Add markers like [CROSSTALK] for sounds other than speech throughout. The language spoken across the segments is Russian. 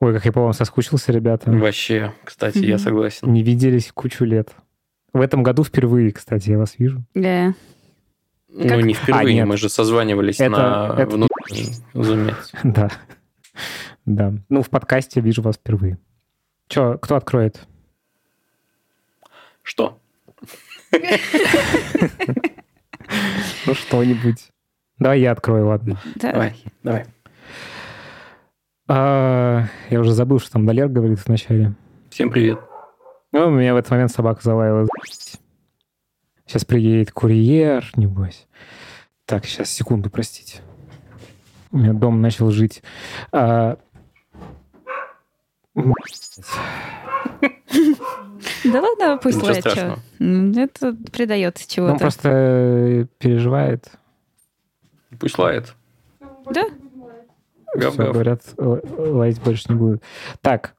Ой, как я по вам соскучился, ребята. Вообще, кстати, я согласен. Не виделись кучу лет. В этом году впервые, кстати, я вас вижу. Да. Ну, Как? не А, впервые, нет. мы же созванивались Это- на это- разумеется. [LAUGHS] Да. Да. Ну, в подкасте вижу вас впервые. Че, кто откроет? Что? [LAUGHS] Ну, что-нибудь. Давай я открою, ладно. Да. Давай, давай. А, я уже забыл, что там Далер говорит вначале. Всем привет. Ну, у меня в этот момент собака залаяла. Сейчас приедет курьер, небось. Так, сейчас, секунду, простите. У меня дом начал жить. А, Да ладно, пусть лает, Это придает Он чего-то. просто э, переживает. Пусть лает. Да? Все, говорят, л- лаять больше не будет. Так.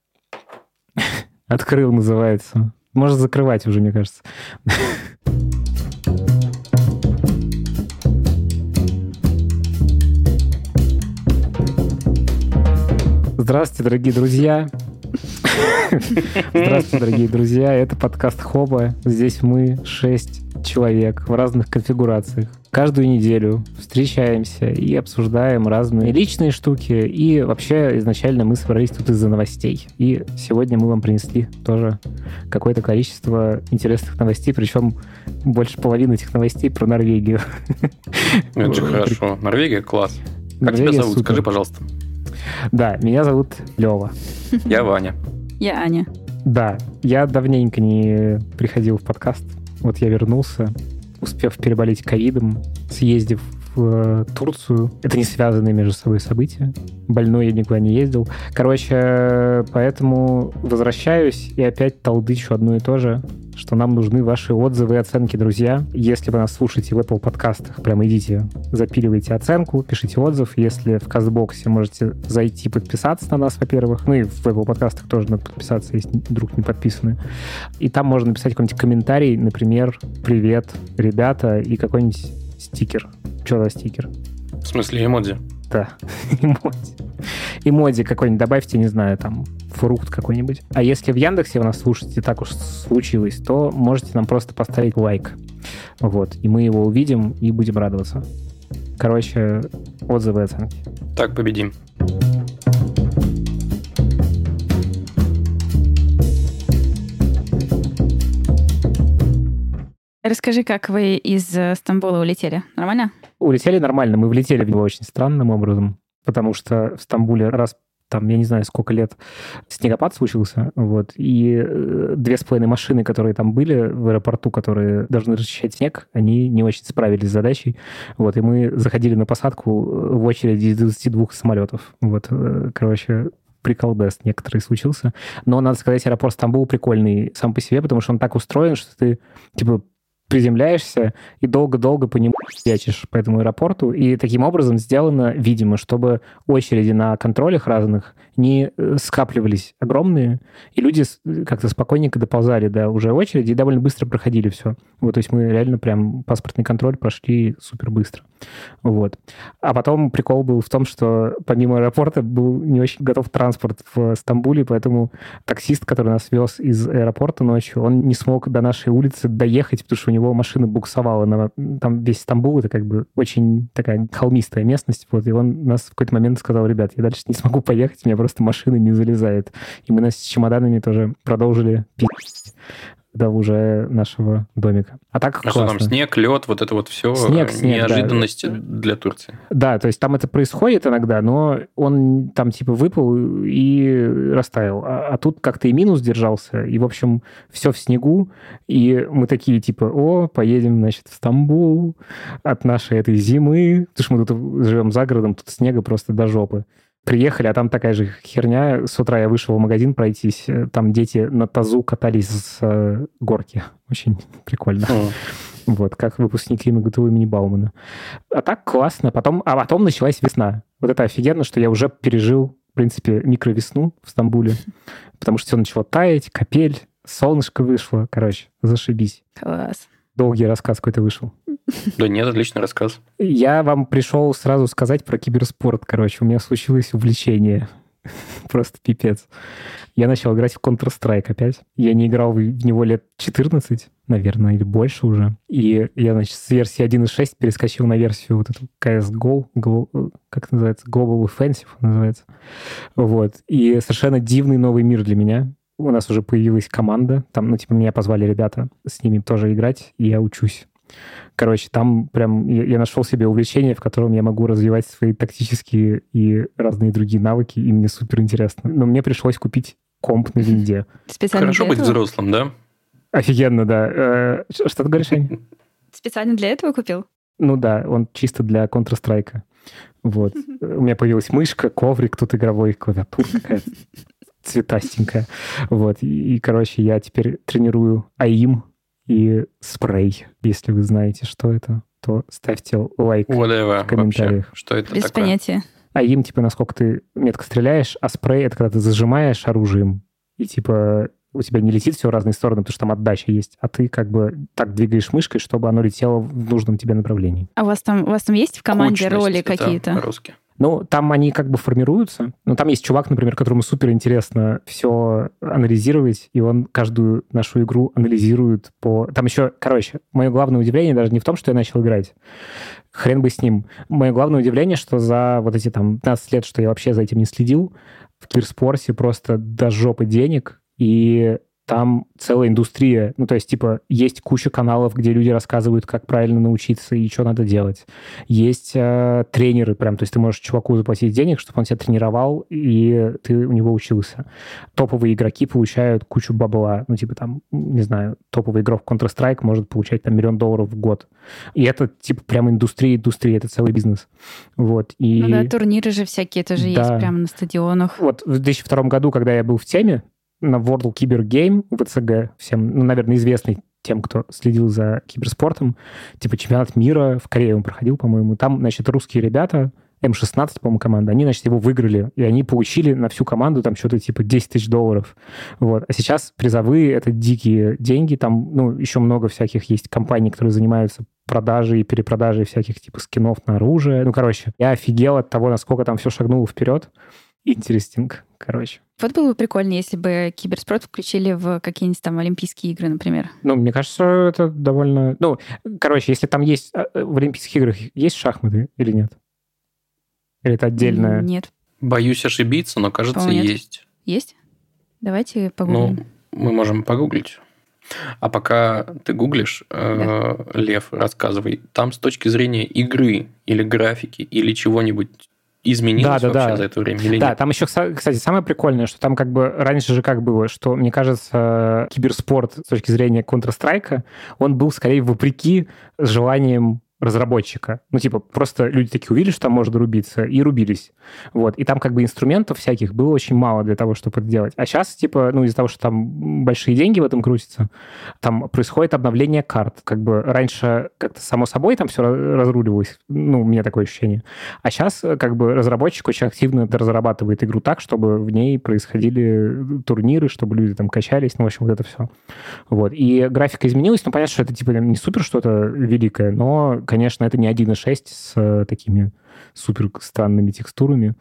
[LAUGHS] Открыл, называется. Можно закрывать уже, мне кажется. [LAUGHS] Здравствуйте, дорогие друзья. [LAUGHS] Здравствуйте, дорогие друзья. Это подкаст Хоба. Здесь мы шесть человек в разных конфигурациях. Каждую неделю встречаемся и обсуждаем разные личные штуки. И вообще изначально мы собрались тут из-за новостей. И сегодня мы вам принесли тоже какое-то количество интересных новостей, причем больше половины этих новостей про Норвегию. Это же хорошо. Норвегия, класс. Как Норвегия тебя зовут? супер. Скажи, пожалуйста. Да, меня зовут Лева. Я Ваня. Я Аня. Да, я давненько не приходил в подкаст. Вот я вернулся, успев переболеть ковидом, съездив э, Турцию. Это не связанные между собой события. Больной я никуда не ездил. Короче, поэтому возвращаюсь и опять толдычу одно и то же, что нам нужны ваши отзывы и оценки, друзья. Если вы нас слушаете в Apple подкастах, прямо идите, запиливайте оценку, пишите отзыв. Если в Казбоксе можете зайти подписаться на нас, во-первых. Ну и в Apple подкастах тоже надо подписаться, если вдруг не подписаны. И там можно написать какой-нибудь комментарий, например, «Привет, ребята», и какой-нибудь стикер. Что за стикер? В смысле эмодзи? Да, [LAUGHS] эмодзи. Эмодзи какой-нибудь добавьте, не знаю, там, фрукт какой-нибудь. А если в Яндексе вы нас слушаете, так уж случилось, то можете нам просто поставить лайк. Вот, и мы его увидим и будем радоваться. Короче, отзывы и оценки. Так, победим. Расскажи, как вы из э, Стамбула улетели? Нормально? Улетели нормально, мы влетели в него очень странным образом, потому что в Стамбуле раз там, я не знаю, сколько лет снегопад случился, вот, и э, две с половиной машины, которые там были в аэропорту, которые должны расчищать снег, они не очень справились с задачей, вот, и мы заходили на посадку э, в очереди из 22 самолетов, вот, короче, приколдес некоторый случился. Но, надо сказать, аэропорт Стамбул прикольный сам по себе, потому что он так устроен, что ты, типа, приземляешься и долго-долго по нему ячешь по этому аэропорту. И таким образом сделано, видимо, чтобы очереди на контролях разных не э, скапливались огромные, и люди с- как-то спокойненько доползали до уже очереди и довольно быстро проходили все. Вот, то есть мы реально прям паспортный контроль прошли супер быстро. Вот. А потом прикол был в том, что помимо аэропорта был не очень готов транспорт в Стамбуле, поэтому таксист, который нас вез из аэропорта ночью, он не смог до нашей улицы доехать, потому что у него машина буксовала. На, там весь Стамбул, это как бы очень такая холмистая местность, вот, и он нас в какой-то момент сказал, ребят, я дальше не смогу поехать, у меня просто машина не залезает. И мы нас с чемоданами тоже продолжили пить до уже нашего домика. А так А что там, снег, лед, вот это вот все Снег, снег, да. неожиданности для Турции. Да, то есть там это происходит иногда, но он там типа выпал и растаял. А, а тут как-то и минус держался, и, в общем, все в снегу, и мы такие типа, о, поедем, значит, в Стамбул от нашей этой зимы, потому что мы тут живем за городом, тут снега просто до жопы. Приехали, а там такая же херня. С утра я вышел в магазин пройтись, э, там дети на тазу катались с э, горки. [LAUGHS] Очень прикольно. М. Вот, как выпускники МГТУ имени Баумана. А так классно. Потом, а потом началась весна. Вот это офигенно, что я уже пережил, в принципе, микровесну в Стамбуле, [LAUGHS] потому что все начало таять, капель, солнышко вышло. Короче, зашибись. Класс. Долгий рассказ какой-то вышел. Да нет, отличный рассказ. Я вам пришел сразу сказать про киберспорт. Короче, у меня случилось увлечение. [LAUGHS] Просто пипец. Я начал играть в Counter-Strike опять. Я не играл в него лет 14, наверное, или больше уже. И я, значит, с версии 1.6 перескочил на версию вот эту CSGO, Glo, как это называется, Global Offensive называется. Вот. И совершенно дивный новый мир для меня. У нас уже появилась команда. Там, ну, типа, меня позвали ребята с ними тоже играть, и я учусь. Короче, там прям я, я нашел себе увлечение, в котором я могу развивать свои тактические и разные другие навыки, и мне супер интересно. Но мне пришлось купить комп на винде. [LAUGHS] Специально Хорошо быть взрослым, да? Офигенно, да. Э, что ты говоришь, Ань? [LAUGHS] Специально для этого купил? Ну да, он чисто для Counter-Strike. Вот. [LAUGHS] У меня появилась мышка, коврик тут игровой, клавиатура какая-то цветастенькая. Вот. И, и, короче, я теперь тренирую АИМ, и спрей. Если вы знаете, что это, то ставьте лайк Whatever, в комментариях. Вообще. Что это Без такое? понятия. А им, типа, насколько ты метко стреляешь, а спрей — это когда ты зажимаешь оружием, и, типа, у тебя не летит все в разные стороны, потому что там отдача есть, а ты как бы так двигаешь мышкой, чтобы оно летело в нужном тебе направлении. А у вас там, у вас там есть в команде Кучность, роли какие-то? Русские. Ну, там они как бы формируются. Ну, там есть чувак, например, которому супер интересно все анализировать, и он каждую нашу игру анализирует по... Там еще, короче, мое главное удивление даже не в том, что я начал играть. Хрен бы с ним. Мое главное удивление, что за вот эти там 15 лет, что я вообще за этим не следил, в киберспорте просто до жопы денег, и там целая индустрия. Ну, то есть, типа, есть куча каналов, где люди рассказывают, как правильно научиться и что надо делать. Есть э, тренеры прям, то есть ты можешь чуваку заплатить денег, чтобы он тебя тренировал, и ты у него учился. Топовые игроки получают кучу бабла. Ну, типа, там, не знаю, топовый игрок в Counter-Strike может получать там миллион долларов в год. И это, типа, прям индустрия, индустрия, это целый бизнес. Вот. И... Ну да, турниры же всякие тоже да. есть прямо на стадионах. Вот в 2002 году, когда я был в теме, на World Cyber Game, ВЦГ, всем, ну, наверное, известный тем, кто следил за киберспортом, типа чемпионат мира в Корее он проходил, по-моему. Там, значит, русские ребята, М16, по-моему, команда, они, значит, его выиграли, и они получили на всю команду там что-то типа 10 тысяч долларов. Вот. А сейчас призовые — это дикие деньги, там, ну, еще много всяких есть компаний, которые занимаются продажей и перепродажей всяких типа скинов на оружие. Ну, короче, я офигел от того, насколько там все шагнуло вперед. Интересинг, короче. Вот было бы прикольно, если бы киберспорт включили в какие-нибудь там Олимпийские игры, например. Ну, мне кажется, это довольно... Ну, короче, если там есть... А, э, в Олимпийских играх есть шахматы или нет? Или это отдельное? Нет. Боюсь ошибиться, но, кажется, нет. есть. Есть? Давайте погуглим. Ну, мы можем погуглить. А пока ты гуглишь, э, да. Лев, рассказывай, там с точки зрения игры или графики или чего-нибудь изменилось да, да, вообще да. за это время или да, нет? там еще, кстати, самое прикольное, что там как бы раньше же как было, что, мне кажется, киберспорт с точки зрения Counter-Strike, он был скорее вопреки желаниям разработчика. Ну, типа, просто люди такие увидели, что там можно рубиться, и рубились. Вот. И там как бы инструментов всяких было очень мало для того, чтобы это делать. А сейчас, типа, ну, из-за того, что там большие деньги в этом крутятся, там происходит обновление карт. Как бы раньше как-то само собой там все разруливалось. Ну, у меня такое ощущение. А сейчас как бы разработчик очень активно разрабатывает игру так, чтобы в ней происходили турниры, чтобы люди там качались, ну, в общем, вот это все. Вот. И графика изменилась, ну, понятно, что это, типа, не супер что-то великое, но конечно, это не 1.6 с э, такими супер странными текстурами,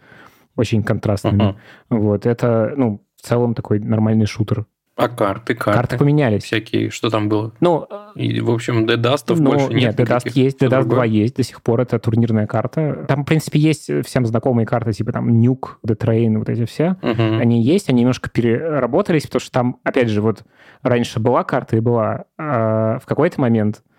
очень контрастными. Uh-huh. Вот, это, ну, в целом такой нормальный шутер. А карты, карты? Карты поменялись. Всякие, что там было? Ну, и, в общем, Dead ну, больше нет. Нет, Dead есть, Dead 2 есть до сих пор, это турнирная карта. Там, в принципе, есть всем знакомые карты, типа там The Train, вот эти все. Угу. Они есть, они немножко переработались, потому что там, опять же, вот раньше была карта и была, а в какой-то момент Э,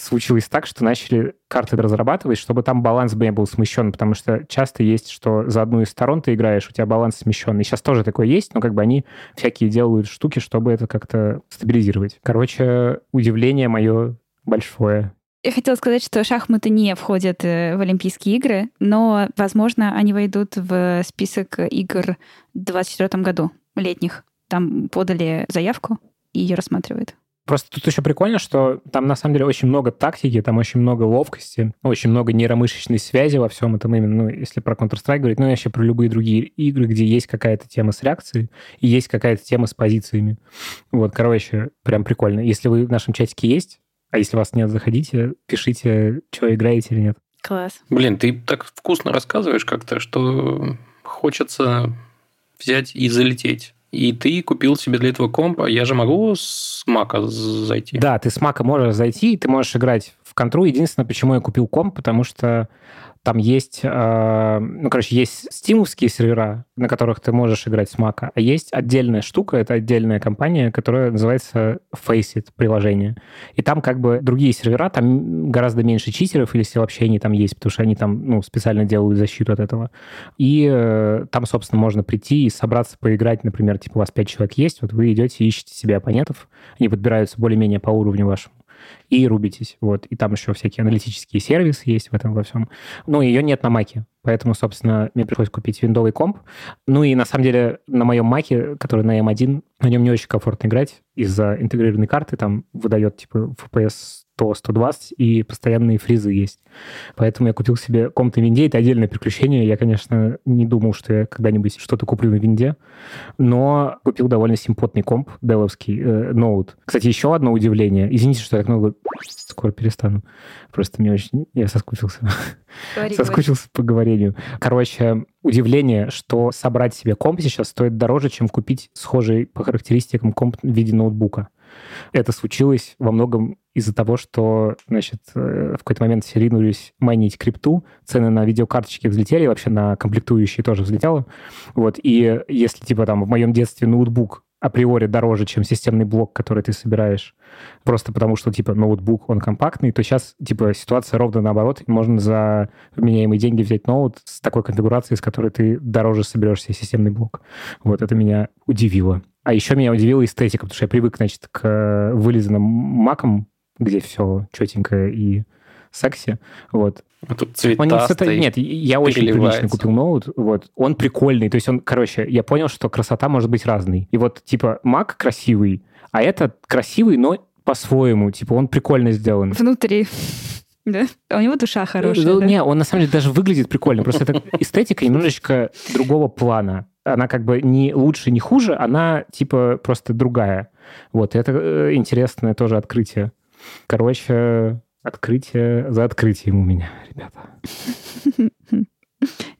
случилось так, что начали карты разрабатывать, чтобы там баланс не был смещен, потому что часто есть, что за одну из сторон ты играешь, у тебя баланс смещенный. Сейчас тоже такое есть, но как бы они всякие делают штуки, чтобы это как-то стабилизировать. Короче, удивление мое большое. Я хотела сказать, что шахматы не входят э, в Олимпийские игры, но, возможно, они войдут в список игр в 2024 году, летних. Там подали заявку, и ее рассматривают. Просто тут еще прикольно, что там на самом деле очень много тактики, там очень много ловкости, очень много нейромышечной связи во всем этом именно, ну, если про Counter-Strike говорить, ну, вообще про любые другие игры, где есть какая-то тема с реакцией и есть какая-то тема с позициями. Вот, короче, прям прикольно. Если вы в нашем чатике есть, а если вас нет, заходите, пишите, что играете или нет. Класс. Блин, ты так вкусно рассказываешь как-то, что хочется взять и залететь. И ты купил себе для этого комп, а я же могу с Мака зайти? Да, ты с Мака можешь зайти, и ты можешь играть в контру. Единственное, почему я купил комп, потому что там есть, э, ну, короче, есть стимовские сервера, на которых ты можешь играть с Mac, а есть отдельная штука, это отдельная компания, которая называется Faceit приложение. И там как бы другие сервера, там гораздо меньше читеров, или если вообще они там есть, потому что они там, ну, специально делают защиту от этого. И э, там, собственно, можно прийти и собраться поиграть, например, типа у вас пять человек есть, вот вы идете, ищете себе оппонентов, они подбираются более-менее по уровню вашему и рубитесь. Вот. И там еще всякие аналитические сервисы есть в этом во всем. Но ее нет на Маке. Поэтому, собственно, мне пришлось купить виндовый комп. Ну и на самом деле на моем Маке, который на M1, на нем не очень комфортно играть из-за интегрированной карты. Там выдает типа FPS 100-120, и постоянные фризы есть. Поэтому я купил себе комп на винде. Это отдельное приключение. Я, конечно, не думал, что я когда-нибудь что-то куплю на винде, но купил довольно симпотный комп, деловский, э, ноут. Кстати, еще одно удивление. Извините, что я так много... Скоро перестану. Просто мне очень... Я соскучился. Говори, соскучился говори. по говорению. Короче, удивление, что собрать себе комп сейчас стоит дороже, чем купить схожий по характеристикам комп в виде ноутбука. Это случилось во многом из-за того, что, значит, э, в какой-то момент все ринулись майнить крипту, цены на видеокарточки взлетели, вообще на комплектующие тоже взлетело. Вот, и если, типа, там, в моем детстве ноутбук априори дороже, чем системный блок, который ты собираешь, просто потому что, типа, ноутбук, он компактный, то сейчас, типа, ситуация ровно наоборот. Можно за вменяемые деньги взять ноут с такой конфигурацией, с которой ты дороже соберешь себе системный блок. Вот это меня удивило. А еще меня удивила эстетика, потому что я привык, значит, к вылизанным макам, где все четенькое и секси. Вот. А тут цветастый, Нет, я очень прилично купил ноут. Вот. Он прикольный. То есть он, короче, я понял, что красота может быть разной. И вот, типа, мак красивый, а этот красивый, но по-своему. Типа, он прикольно сделан. Внутри. Да? А у него душа хорошая. Ну, да? Не, он на самом деле даже выглядит прикольно. Просто это эстетика немножечко другого плана она как бы не лучше, не хуже, она типа просто другая. Вот, это э, интересное тоже открытие. Короче, открытие за открытием у меня, ребята. [LAUGHS]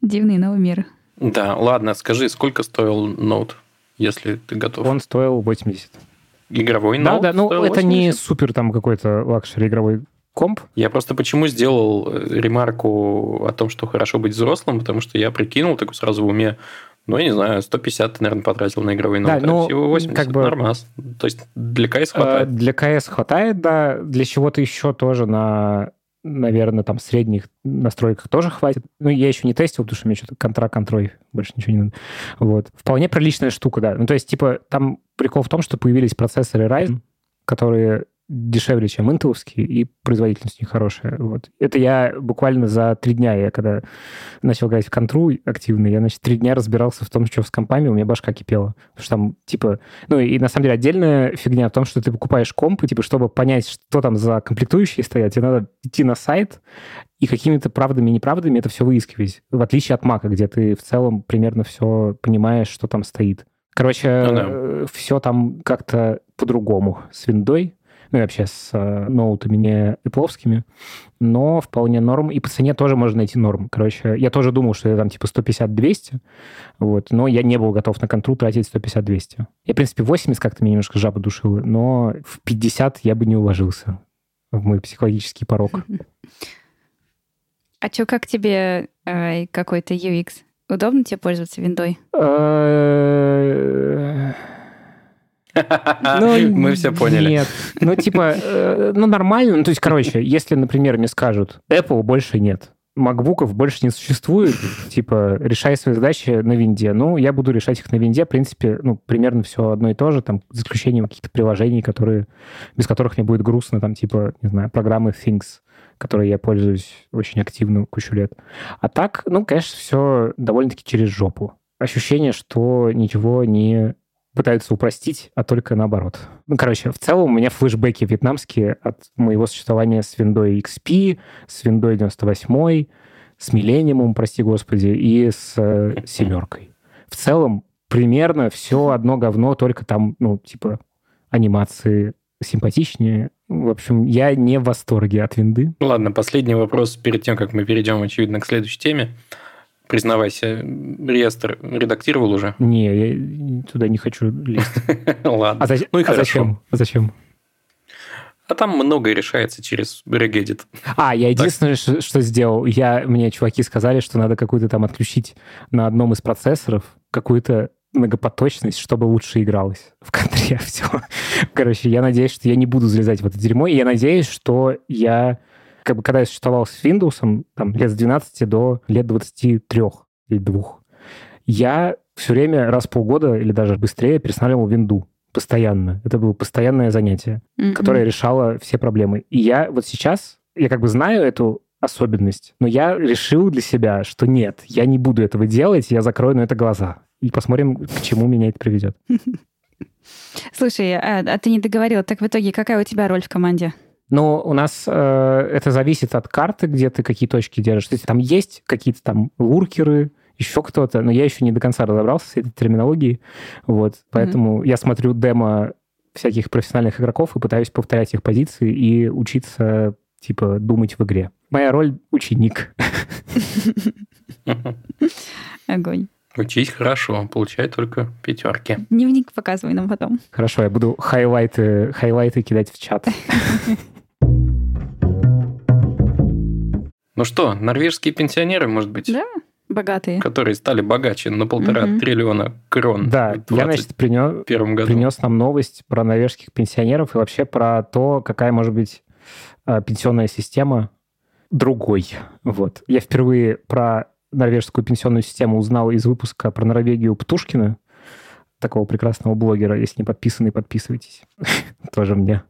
Дивный новый мир. Да, ладно, скажи, сколько стоил ноут, если ты готов? Он стоил 80. Игровой ноут? Да, да, ну это не супер там какой-то лакшери игровой комп. Я просто почему сделал э, ремарку о том, что хорошо быть взрослым, потому что я прикинул такой сразу в уме, ну, я не знаю, 150 ты, наверное, потратил на игровые ноуты. Да, ну, Всего 80 как бы, нормас. То есть для КС хватает? Для КС хватает, да. Для чего-то еще тоже на наверное, там средних настройках тоже хватит. Ну, я еще не тестил, потому что мне что-то контра-контроль, больше ничего не надо. Вот. Вполне приличная штука, да. Ну, то есть, типа, там прикол в том, что появились процессоры Ryzen, которые дешевле, чем интеловские, и производительность них хорошая. Вот. Это я буквально за три дня, я когда начал играть в контру активно, я, значит, три дня разбирался в том, что с компами у меня башка кипела. Потому что там, типа... Ну, и на самом деле отдельная фигня в том, что ты покупаешь комп, и, типа, чтобы понять, что там за комплектующие стоят, тебе надо идти на сайт и какими-то правдами и неправдами это все выискивать. В отличие от Мака, где ты в целом примерно все понимаешь, что там стоит. Короче, ну, да. Э, все там как-то по-другому с виндой ну и вообще с э, ноутами не эпловскими, но вполне норм. И по цене тоже можно найти норм. Короче, я тоже думал, что это там типа 150-200, вот, но я не был готов на контру тратить 150-200. Я, в принципе, 80 как-то меня немножко жаба душила, но в 50 я бы не уложился в мой психологический порог. А что, как тебе э, какой-то UX? Удобно тебе пользоваться виндой? Ну, [LAUGHS] Мы все поняли. Нет. Ну, типа, э, ну, нормально. Ну, то есть, короче, если, например, мне скажут, Apple больше нет, макбуков больше не существует, [LAUGHS] типа, решай свои задачи на винде. Ну, я буду решать их на винде, в принципе, ну, примерно все одно и то же, там, за исключением каких-то приложений, которые, без которых мне будет грустно, там, типа, не знаю, программы Things, которые я пользуюсь очень активно кучу лет. А так, ну, конечно, все довольно-таки через жопу. Ощущение, что ничего не пытаются упростить, а только наоборот. Ну, короче, в целом у меня флешбеки вьетнамские от моего существования с Windows XP, с Windows 98, с Millennium, прости господи, и с э, [LAUGHS] семеркой. В целом примерно все одно говно, только там, ну, типа, анимации симпатичнее. В общем, я не в восторге от винды. Ладно, последний вопрос перед тем, как мы перейдем, очевидно, к следующей теме. Признавайся, реестр редактировал уже? Не, я туда не хочу лезть. [LAUGHS] Ладно. А, ну и а зачем? А зачем? А там многое решается через Regedit. А, я единственное, что, что сделал, я, мне чуваки сказали, что надо какую-то там отключить на одном из процессоров какую-то многопоточность, чтобы лучше игралось в контре. [LAUGHS] Все. Короче, я надеюсь, что я не буду залезать в это дерьмо, и я надеюсь, что я, как бы, когда я существовал с Windows, там, лет с 12 до лет 23 или 2, я все время раз в полгода или даже быстрее перестанавливал винду постоянно. Это было постоянное занятие, mm-hmm. которое решало все проблемы. И я вот сейчас, я как бы знаю эту особенность, но я решил для себя, что нет, я не буду этого делать, я закрою на это глаза. И посмотрим, к чему меня это приведет. [LAUGHS] Слушай, а, а ты не договорил, так в итоге какая у тебя роль в команде? Ну, у нас э, это зависит от карты, где ты какие точки держишь. То есть там есть какие-то там луркеры, еще кто-то, но я еще не до конца разобрался с этой терминологией. Вот, поэтому mm-hmm. я смотрю демо всяких профессиональных игроков и пытаюсь повторять их позиции и учиться, типа, думать в игре. Моя роль — ученик. [LAUGHS] Огонь. Учись хорошо, получай только пятерки. Дневник показывай нам потом. Хорошо, я буду хайлайты, хайлайты кидать в чат. [LAUGHS] Ну что, норвежские пенсионеры, может быть? Да, богатые. Которые стали богаче на полтора угу. триллиона крон. Да, я, значит, принес, году. принес нам новость про норвежских пенсионеров и вообще про то, какая может быть э, пенсионная система другой. Вот. Я впервые про норвежскую пенсионную систему узнал из выпуска про Норвегию Птушкина, такого прекрасного блогера. Если не подписаны, подписывайтесь. [LAUGHS] Тоже мне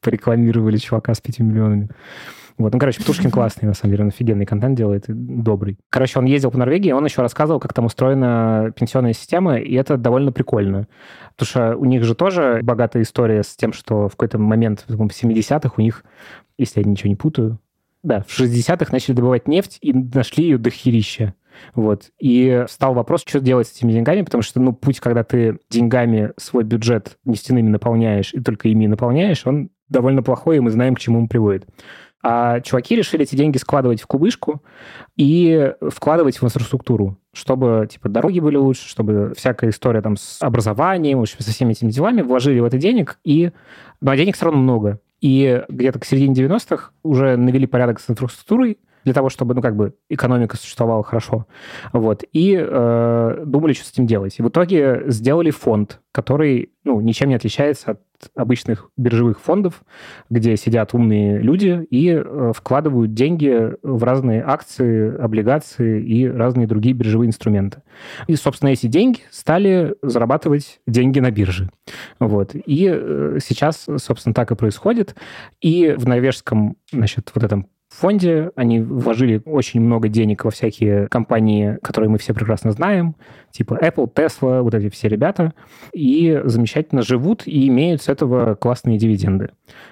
порекламировали чувака с 5 миллионами. Вот, ну, короче, Птушкин [LAUGHS] классный, на самом деле, он офигенный контент делает, добрый. Короче, он ездил по Норвегии, он еще рассказывал, как там устроена пенсионная система, и это довольно прикольно. Потому что у них же тоже богатая история с тем, что в какой-то момент, в 70-х, у них, если я ничего не путаю, да, в 60-х начали добывать нефть и нашли ее до херища. Вот. И стал вопрос, что делать с этими деньгами, потому что, ну, путь, когда ты деньгами свой бюджет нефтяными наполняешь и только ими наполняешь, он довольно плохой, и мы знаем, к чему он приводит. А чуваки решили эти деньги складывать в кубышку и вкладывать в инфраструктуру, чтобы типа дороги были лучше, чтобы всякая история там с образованием, в общем, со всеми этими делами вложили в это денег, и... ну, а денег все равно много. И где-то к середине 90-х уже навели порядок с инфраструктурой, для того, чтобы, ну, как бы экономика существовала хорошо. Вот. И э, думали, что с этим делать. И в итоге сделали фонд, который, ну, ничем не отличается от обычных биржевых фондов, где сидят умные люди и э, вкладывают деньги в разные акции, облигации и разные другие биржевые инструменты. И, собственно, эти деньги стали зарабатывать деньги на бирже. Вот. И э, сейчас, собственно, так и происходит. И в норвежском, значит, вот этом фонде. Они вложили очень много денег во всякие компании, которые мы все прекрасно знаем, типа Apple, Tesla, вот эти все ребята, и замечательно живут и имеют с этого классные дивиденды.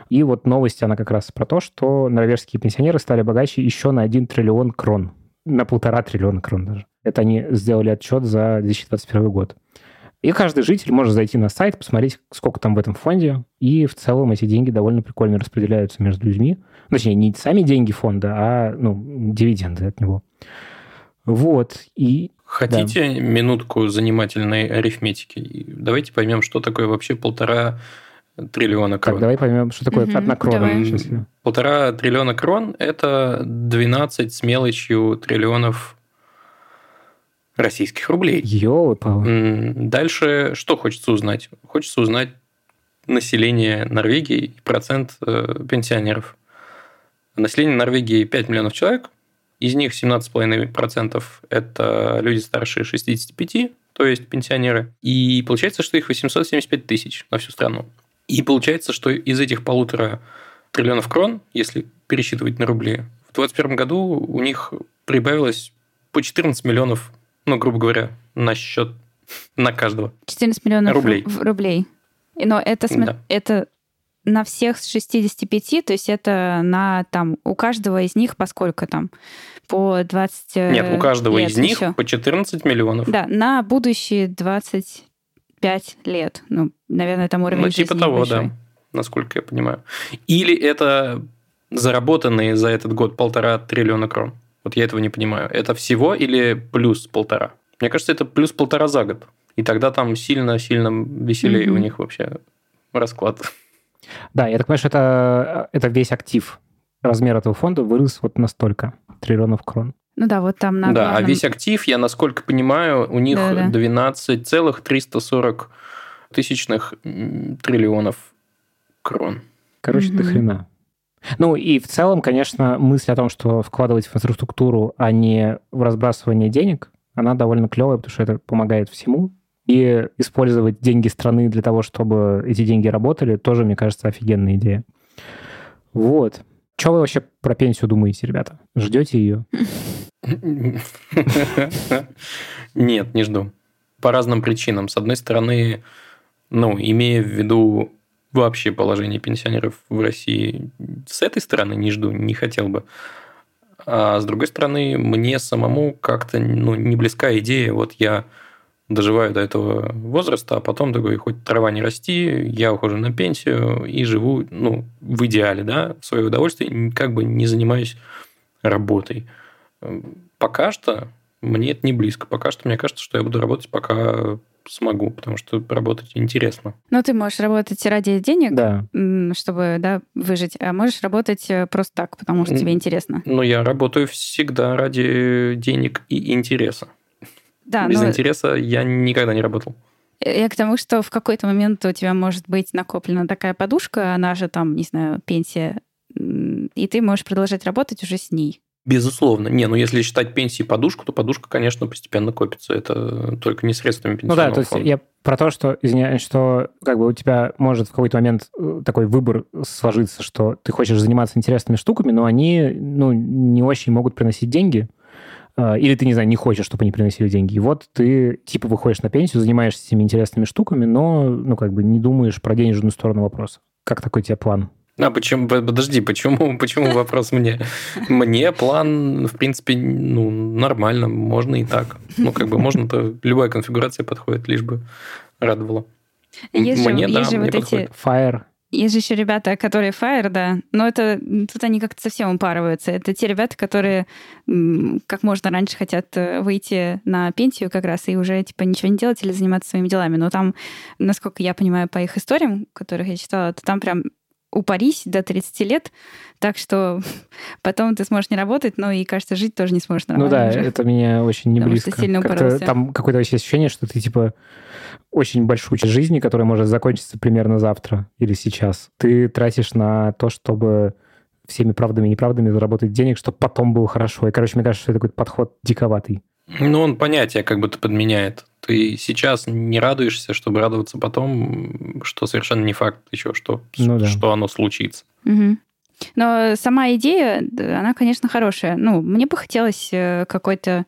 И вот новость, она как раз про то, что норвежские пенсионеры стали богаче еще на 1 триллион крон. На полтора триллиона крон даже. Это они сделали отчет за 2021 год. И каждый житель может зайти на сайт, посмотреть, сколько там в этом фонде, и в целом эти деньги довольно прикольно распределяются между людьми. Ну, точнее, не сами деньги фонда, а ну, дивиденды от него. Вот, и... Хотите да. минутку занимательной арифметики? Давайте поймем, что такое вообще полтора триллиона крон. Так, давай поймем, что такое угу, одна крона. Полтора триллиона крон – это 12 с мелочью триллионов российских рублей. Йоу, Дальше что хочется узнать? Хочется узнать население Норвегии и процент э, пенсионеров. Население Норвегии 5 миллионов человек, из них 17,5% это люди старше 65, то есть пенсионеры. И получается, что их 875 тысяч на всю страну. И получается, что из этих полутора триллионов крон, если пересчитывать на рубли, в 2021 году у них прибавилось по 14 миллионов ну, грубо говоря, на счет на каждого. 14 миллионов рублей. рублей. Но это, да. это на всех с 65, то есть это на там у каждого из них по сколько там? По 20 Нет, у каждого из них еще. по 14 миллионов. Да, на будущие 25 лет. Ну, наверное, там уровень Ну, типа того, большой. да, насколько я понимаю. Или это заработанные за этот год полтора триллиона крон. Вот я этого не понимаю. Это всего или плюс полтора? Мне кажется, это плюс полтора за год. И тогда там сильно-сильно веселее mm-hmm. у них вообще расклад. Да, я так понимаю, что это, это весь актив. Размер этого фонда вырос вот настолько. Триллионов крон. Ну да, вот там на Да, главном... а весь актив, я насколько понимаю, у них да, да. 12,340 тысячных триллионов крон. Короче, mm-hmm. до хрена. Ну и в целом, конечно, мысль о том, что вкладывать в инфраструктуру, а не в разбрасывание денег, она довольно клевая, потому что это помогает всему. И использовать деньги страны для того, чтобы эти деньги работали, тоже, мне кажется, офигенная идея. Вот. Что вы вообще про пенсию думаете, ребята? Ждете ее? Нет, не жду. По разным причинам. С одной стороны, ну, имея в виду вообще положение пенсионеров в России, с этой стороны не жду, не хотел бы. А с другой стороны, мне самому как-то ну, не близка идея, вот я доживаю до этого возраста, а потом такой, хоть трава не расти, я ухожу на пенсию и живу, ну, в идеале, да, в свое удовольствие, как бы не занимаюсь работой. Пока что мне это не близко. Пока что мне кажется, что я буду работать, пока смогу, потому что работать интересно. Ну, ты можешь работать ради денег, да. чтобы да, выжить, а можешь работать э, просто так, потому что тебе интересно. Ну, я работаю всегда ради денег и интереса. Да, Без но... интереса я никогда не работал. Я к тому, что в какой-то момент у тебя может быть накоплена такая подушка, она же там, не знаю, пенсия, и ты можешь продолжать работать уже с ней. Безусловно. Не, ну если считать пенсии подушку, то подушка, конечно, постепенно копится. Это только не средствами пенсионного Ну да, то есть я про то, что, извиняюсь, что как бы у тебя может в какой-то момент э, такой выбор сложиться, что ты хочешь заниматься интересными штуками, но они ну, не очень могут приносить деньги, э, или ты, не знаю, не хочешь, чтобы они приносили деньги. И вот ты типа выходишь на пенсию, занимаешься этими интересными штуками, но ну как бы не думаешь про денежную сторону вопроса. Как такой тебе план? А почему, подожди, почему, [LAUGHS] почему вопрос мне? Мне план, в принципе, ну, нормально, можно и так. Ну, как бы можно-то, любая конфигурация подходит, лишь бы радовала. Есть мне, же, да, есть же вот подходит. эти... Fire. Есть же еще ребята, которые Fire, да, но это тут они как-то совсем упарываются. Это те ребята, которые как можно раньше хотят э, выйти на пенсию как раз и уже типа ничего не делать или заниматься своими делами. Но там, насколько я понимаю по их историям, которых я читала, то там прям упарись до 30 лет, так что [LAUGHS] потом ты сможешь не работать, но и, кажется, жить тоже не сможешь нормально. Ну да, уже. это меня очень не близко. сильно упоролся. Там какое-то вообще ощущение, что ты, типа, очень большую часть жизни, которая может закончиться примерно завтра или сейчас, ты тратишь на то, чтобы всеми правдами и неправдами заработать денег, чтобы потом было хорошо. И, короче, мне кажется, что это такой подход диковатый. Ну, он понятие как будто подменяет. Ты сейчас не радуешься, чтобы радоваться потом, что совершенно не факт еще, что, ну, да. что оно случится. Угу. Но сама идея, она, конечно, хорошая. Ну, мне бы хотелось э, какой-то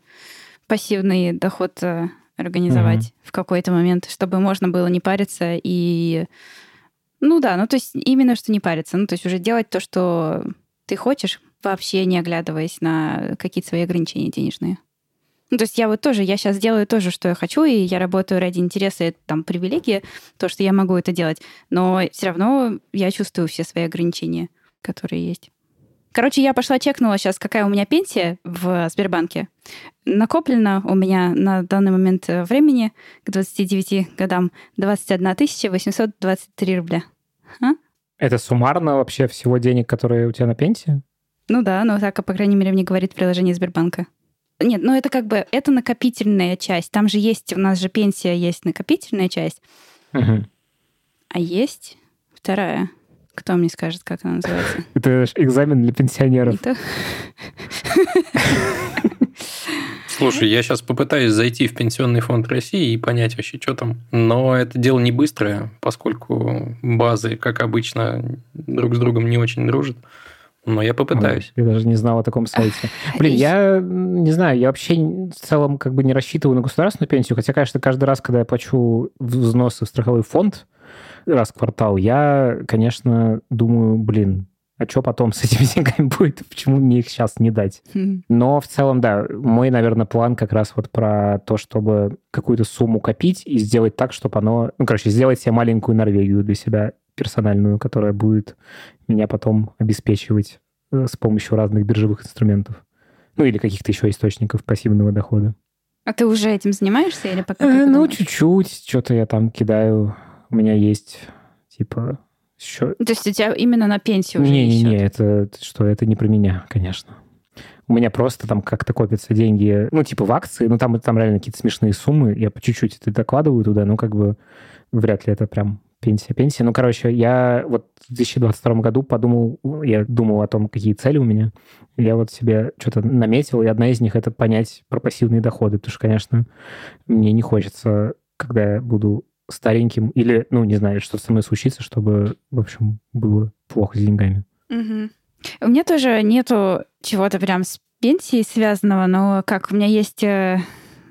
пассивный доход э, организовать угу. в какой-то момент, чтобы можно было не париться и... Ну да, ну то есть именно что не париться. Ну то есть уже делать то, что ты хочешь, вообще не оглядываясь на какие-то свои ограничения денежные. Ну, то есть я вот тоже, я сейчас делаю тоже, что я хочу, и я работаю ради интереса, это там привилегия, то, что я могу это делать, но все равно я чувствую все свои ограничения, которые есть. Короче, я пошла чекнула сейчас, какая у меня пенсия в Сбербанке. Накоплено у меня на данный момент времени к 29 годам 21 823 рубля. А? Это суммарно вообще всего денег, которые у тебя на пенсии? Ну да, но так, по крайней мере, мне говорит приложение Сбербанка. Нет, ну это как бы, это накопительная часть. Там же есть, у нас же пенсия есть накопительная часть. Угу. А есть вторая. Кто мне скажет, как она называется? [LAUGHS] Это экзамен для пенсионеров. [LAUGHS] Слушай, я сейчас попытаюсь зайти в Пенсионный фонд России и понять вообще, что там. Но это дело не быстрое, поскольку базы, как обычно, друг с другом не очень дружат. Но я попытаюсь. Ой, я даже не знал о таком сайте. Блин, я не знаю, я вообще в целом как бы не рассчитываю на государственную пенсию, хотя, конечно, каждый раз, когда я плачу взносы в страховой фонд раз в квартал, я, конечно, думаю, блин, а что потом с этими [LAUGHS] деньгами будет? Почему мне их сейчас не дать? Хм. Но в целом, да, мой, наверное, план как раз вот про то, чтобы какую-то сумму копить и сделать так, чтобы оно... Ну, короче, сделать себе маленькую Норвегию для себя персональную, которая будет меня потом обеспечивать э, с помощью разных биржевых инструментов. Ну, или каких-то еще источников пассивного дохода. А ты уже этим занимаешься или пока? Э, ну, чуть-чуть. Что-то я там кидаю. У меня есть, типа, еще... То есть у тебя именно на пенсию уже Не-не-не, это что, это не про меня, конечно. У меня просто там как-то копятся деньги, ну, типа в акции, ну, там, там реально какие-то смешные суммы, я по чуть-чуть это докладываю туда, ну, как бы вряд ли это прям пенсия, пенсия. Ну, короче, я вот в 2022 году подумал, я думал о том, какие цели у меня. Я вот себе что-то наметил, и одна из них — это понять про пассивные доходы, потому что, конечно, мне не хочется, когда я буду стареньким, или, ну, не знаю, что со мной случится, чтобы, в общем, было плохо с деньгами. Угу. У меня тоже нету чего-то прям с пенсией связанного, но как у меня есть э,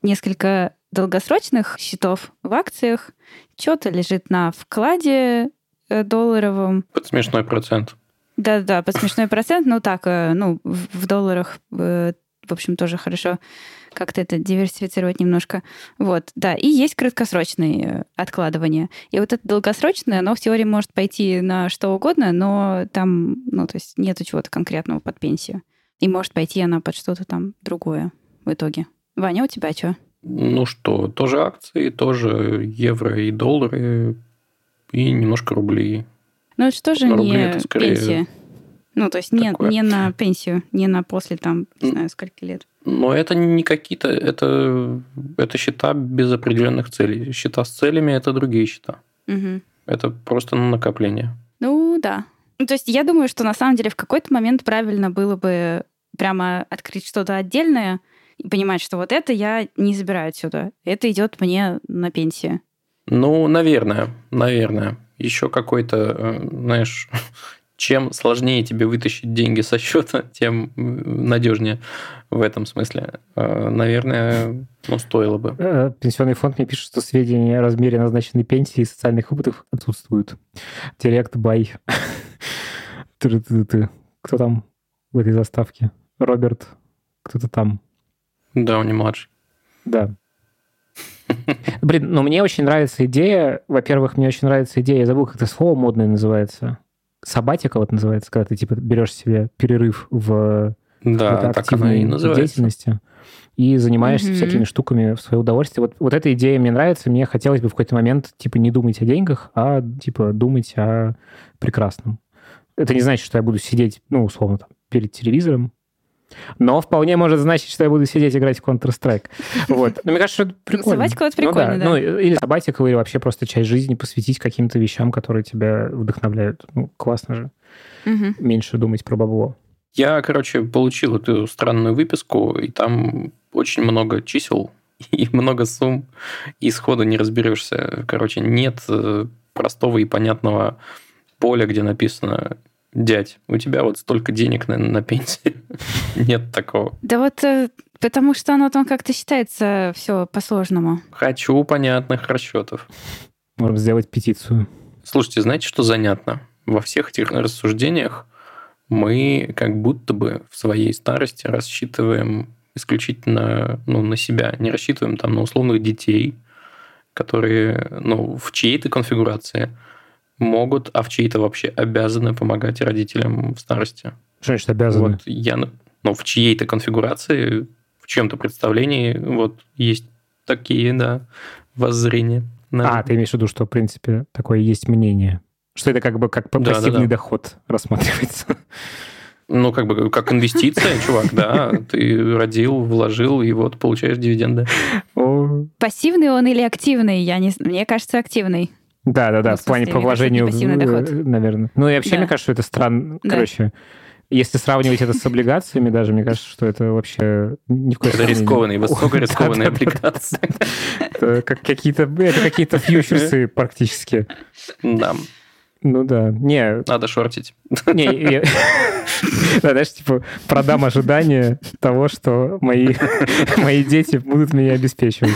несколько долгосрочных счетов в акциях, что-то лежит на вкладе э, долларовом. Под смешной процент. Да-да, под смешной процент, ну так, э, ну, в долларах, в общем, тоже хорошо как-то это диверсифицировать немножко. Вот, да. И есть краткосрочные откладывания. И вот это долгосрочное, оно в теории может пойти на что угодно, но там, ну, то есть нету чего-то конкретного под пенсию. И может пойти она под что-то там другое в итоге. Ваня, у тебя что? Ну что, тоже акции, тоже евро и доллары, и немножко рублей. Ну это что же не это скорее пенсия? Ну, то есть не, не на пенсию, не на после там, не знаю, скольки лет. Но это не какие-то, это, это счета без определенных целей. Счета с целями – это другие счета. Угу. Это просто накопление. Ну, да. Ну, то есть я думаю, что на самом деле в какой-то момент правильно было бы прямо открыть что-то отдельное и понимать, что вот это я не забираю отсюда. Это идет мне на пенсию. Ну, наверное, наверное. Еще какой-то, э, знаешь, [LAUGHS] чем сложнее тебе вытащить деньги со счета, [LAUGHS] тем надежнее в этом смысле. Э, наверное, ну, стоило бы. Э, пенсионный фонд мне пишет, что сведения о размере назначенной пенсии и социальных выплатах отсутствуют. Директ бай. [LAUGHS] Кто там в этой заставке? Роберт, кто-то там. Да, он не младший. Да. [LAUGHS] Блин, ну мне очень нравится идея. Во-первых, мне очень нравится идея, я забыл, как это слово модное называется сабатика вот называется, когда ты типа берешь себе перерыв в да, так оно и называется. деятельности и занимаешься mm-hmm. всякими штуками в свое удовольствие. Вот, вот эта идея мне нравится, мне хотелось бы в какой-то момент типа не думать о деньгах, а типа думать о прекрасном. Это не значит, что я буду сидеть, ну, условно, там, перед телевизором но вполне может значить, что я буду сидеть играть в Counter-Strike. [LAUGHS] Вот. Но мне кажется, что это прикольно. Sabbatical это прикольно, ну, да. да. Ну, или sabbatical, или вообще просто часть жизни посвятить каким-то вещам, которые тебя вдохновляют. Ну, классно же. Угу. Меньше думать про бабло. Я, короче, получил эту странную выписку, и там очень много чисел [LAUGHS] и много сумм, и сходу не разберешься. Короче, нет э, простого и понятного поля, где написано дядь, у тебя вот столько денег на, на пенсии. [LAUGHS] Нет такого. Да вот э, потому что оно там как-то считается все по-сложному. Хочу понятных расчетов. Можем сделать петицию. Слушайте, знаете, что занятно? Во всех этих рассуждениях мы как будто бы в своей старости рассчитываем исключительно ну, на себя, не рассчитываем там на условных детей, которые ну, в чьей-то конфигурации – могут, а в чьей-то вообще обязаны помогать родителям в старости. Что значит обязаны? Вот я, ну, в чьей-то конфигурации, в чем-то представлении, вот есть такие, да, воззрения. На... А, ты имеешь в виду, что, в принципе, такое есть мнение? Что это как бы как пассивный да, да, да. доход рассматривается? Ну, как бы как инвестиция, чувак, да. Ты родил, вложил, и вот получаешь дивиденды. Пассивный он или активный? Я не Мне кажется, активный. Да, да, да, ну, в, плане по вложению, в, наверное. Ну и вообще, да. мне кажется, что это странно. Да. Короче, если сравнивать это с облигациями даже, мне кажется, что это вообще ни в коем Это рискованные, [LAUGHS] высокорискованные облигации. Это какие-то это какие-то фьючерсы [LAUGHS] практически. Да. Ну да. Не. Надо шортить. Не, [LAUGHS] да, знаешь, типа, продам ожидание того, что мои, мои дети будут меня обеспечивать.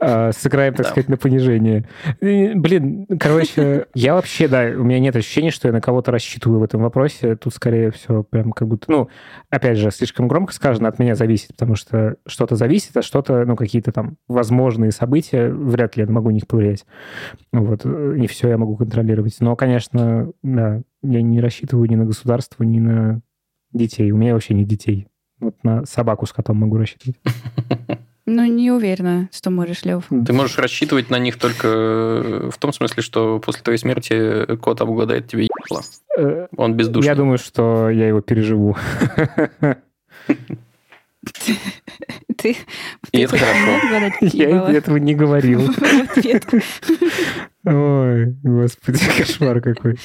А, сыграем, так да. сказать, на понижение. Блин, короче, [LAUGHS] я вообще, да, у меня нет ощущения, что я на кого-то рассчитываю в этом вопросе. Тут скорее все прям как будто, ну, опять же, слишком громко сказано, от меня зависит, потому что что-то зависит, а что-то, ну, какие-то там возможные события, вряд ли я могу на них повлиять. Вот, не все я могу контролировать. Но, конечно, да, я не рассчитываю ни на государство, ни на детей. У меня вообще нет детей. Вот на собаку с котом могу рассчитывать. [LAUGHS] Ну, не уверена, что можешь, Лев. Ты можешь рассчитывать на них только э, в том смысле, что после твоей смерти кот обгладает тебе ебало. Э, Он бездушный. Я думаю, что я его переживу. Ты, И это хорошо. Я этого не говорил. [LAUGHS] Ой, господи, кошмар какой.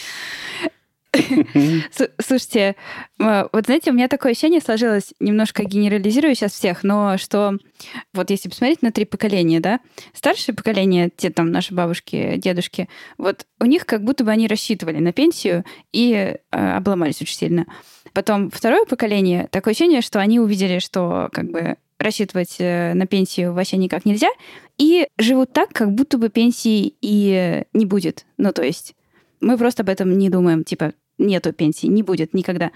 Слушайте, а, вот знаете, у меня такое ощущение сложилось, немножко генерализирую сейчас всех, но что вот если посмотреть на три поколения, да, старшее поколение, те там наши бабушки, дедушки, вот у них как будто бы они рассчитывали на пенсию и э, обломались очень сильно. Потом второе поколение, такое ощущение, что они увидели, что как бы рассчитывать э, на пенсию вообще никак нельзя, и живут так, как будто бы пенсии и не будет. Ну, то есть мы просто об этом не думаем, типа, нету пенсии, не будет никогда.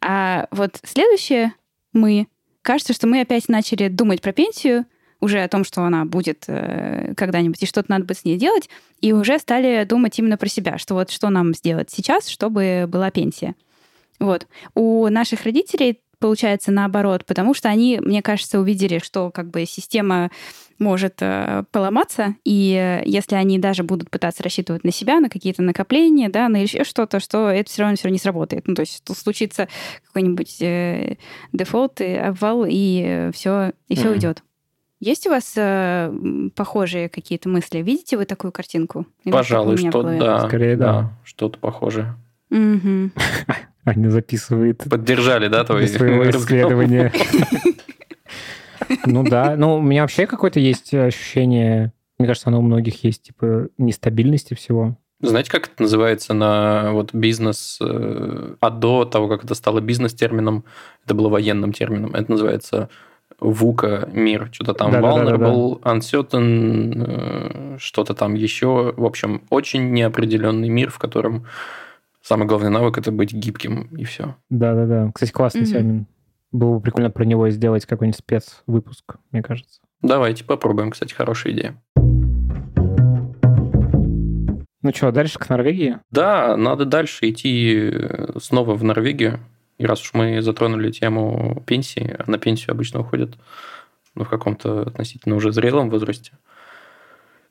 А вот следующее мы, кажется, что мы опять начали думать про пенсию, уже о том, что она будет э, когда-нибудь, и что-то надо будет с ней делать, и уже стали думать именно про себя, что вот что нам сделать сейчас, чтобы была пенсия. Вот. У наших родителей получается наоборот, потому что они, мне кажется, увидели, что как бы система может э, поломаться, и если они даже будут пытаться рассчитывать на себя, на какие-то накопления, да, на еще что-то, что это все равно все равно не сработает. Ну, то есть случится какой-нибудь э, дефолт, и обвал, и все, и все mm-hmm. уйдет. Есть у вас э, похожие какие-то мысли? Видите вы такую картинку? Или Пожалуй, что да. Скорее, да. да. Что-то похожее. Угу. [LAUGHS] Аня записывает. Поддержали, да, твои своего исследования. Ну да, ну у меня вообще какое-то есть ощущение, мне кажется, оно у многих есть, типа, нестабильности всего. Знаете, как это называется на вот бизнес, а до того, как это стало бизнес-термином, это было военным термином, это называется ВУКа мир, что-то там да, vulnerable, да, да, да. uncertain, э, что-то там еще. В общем, очень неопределенный мир, в котором Самый главный навык это быть гибким, и все. Да-да-да. Кстати, классный mm-hmm. термин. Было бы прикольно про него сделать какой-нибудь спецвыпуск, мне кажется. Давайте попробуем, кстати, хорошая идея. Ну что, дальше к Норвегии? Да, надо дальше идти э, снова в Норвегию. И раз уж мы затронули тему пенсии, а на пенсию обычно уходят ну, в каком-то относительно уже зрелом возрасте,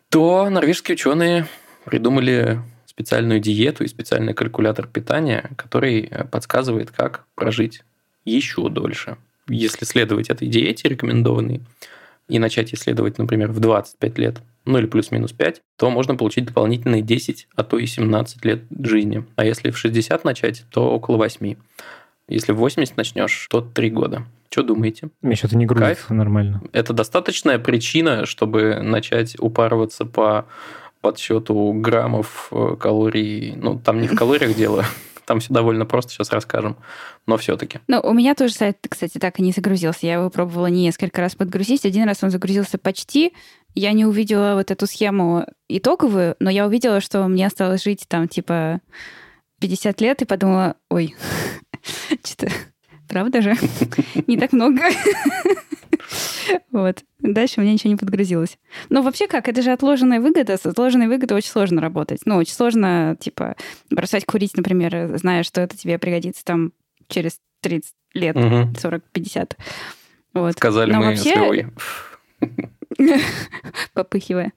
то норвежские ученые придумали специальную диету и специальный калькулятор питания, который э, подсказывает, как прожить еще дольше. Если следовать этой диете рекомендованной и начать исследовать, например, в 25 лет, ну или плюс-минус 5, то можно получить дополнительные 10, а то и 17 лет жизни. А если в 60 начать, то около 8. Если в 80 начнешь, то 3 года. Что думаете? Мне что-то не грузится Кайф? нормально. Это достаточная причина, чтобы начать упарываться по подсчету граммов э, калорий. Ну, там не в калориях дело, [LAUGHS] там все довольно просто, сейчас расскажем, но все-таки. Ну, у меня тоже сайт, кстати, так и не загрузился. Я его пробовала несколько раз подгрузить. Один раз он загрузился почти. Я не увидела вот эту схему итоговую, но я увидела, что мне осталось жить там типа 50 лет и подумала, ой, [LAUGHS] что-то правда же? [LAUGHS] Не так много. Вот. Дальше у меня ничего не подгрузилось. Но вообще как? Это же отложенная выгода. С отложенной выгодой очень сложно работать. Ну, очень сложно, типа, бросать курить, например, зная, что это тебе пригодится там через 30 лет, угу. 40-50. Вот. Сказали Но мы вообще... с [LAUGHS] Попыхивая.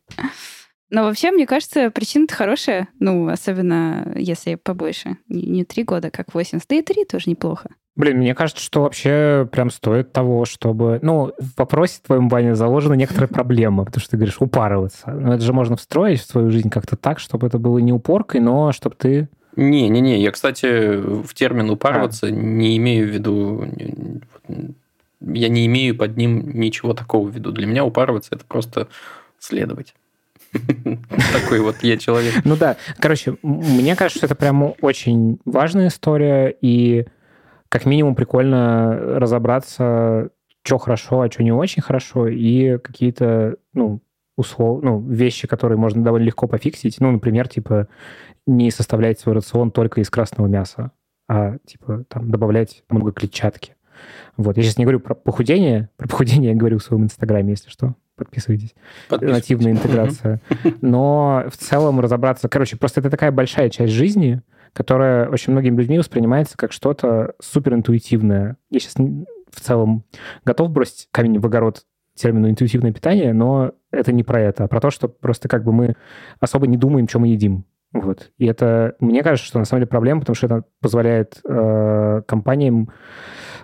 Но вообще, мне кажется, причина-то хорошая. Ну, особенно если побольше. Не три года, как 80. Да и три тоже неплохо. Блин, мне кажется, что вообще прям стоит того, чтобы... Ну, в вопросе твоем, Ваня, заложена некоторая проблема, потому что ты говоришь упарываться. Но это же можно встроить в свою жизнь как-то так, чтобы это было не упоркой, но чтобы ты... Не-не-не, я, кстати, в термин упарываться а. не имею в виду... Я не имею под ним ничего такого в виду. Для меня упарываться – это просто следовать. [LAUGHS] Такой вот я человек. Ну да, короче, мне кажется, что это прям очень важная история, и как минимум прикольно разобраться, что хорошо, а что не очень хорошо, и какие-то, ну, услов... ну, вещи, которые можно довольно легко пофиксить. Ну, например, типа, не составлять свой рацион только из красного мяса, а, типа, там, добавлять много клетчатки. Вот. Я сейчас не говорю про похудение. Про похудение я говорю в своем инстаграме, если что. Подписывайтесь. Подписывайтесь. Нативная интеграция. Но в целом разобраться... Короче, просто это такая большая часть жизни, которая очень многими людьми воспринимается как что-то суперинтуитивное. Я сейчас в целом готов бросить камень в огород термину интуитивное питание, но это не про это, а про то, что просто как бы мы особо не думаем, что мы едим. Вот. И это, мне кажется, что на самом деле проблема, потому что это позволяет э, компаниям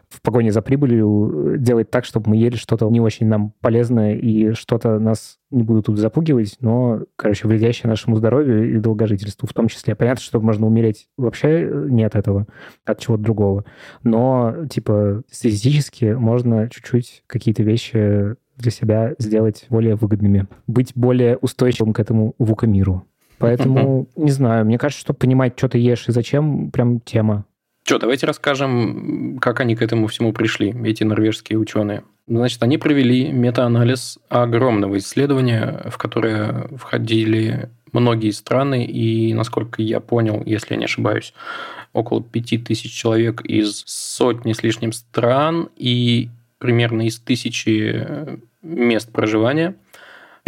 в погоне за прибылью э, делать так, чтобы мы ели что-то не очень нам полезное и что-то нас не буду тут запугивать, но, короче, вредящее нашему здоровью и долгожительству в том числе. Понятно, что можно умереть вообще э, не от этого, от чего-то другого. Но, типа, статистически можно чуть-чуть какие-то вещи для себя сделать более выгодными, быть более устойчивым к этому вука-миру. Поэтому, [LAUGHS] не знаю, мне кажется, что понимать, что ты ешь и зачем, прям тема. Что, давайте расскажем, как они к этому всему пришли, эти норвежские ученые. Значит, они провели метаанализ огромного исследования, в которое входили многие страны, и, насколько я понял, если я не ошибаюсь, около пяти тысяч человек из сотни с лишним стран и примерно из тысячи мест проживания –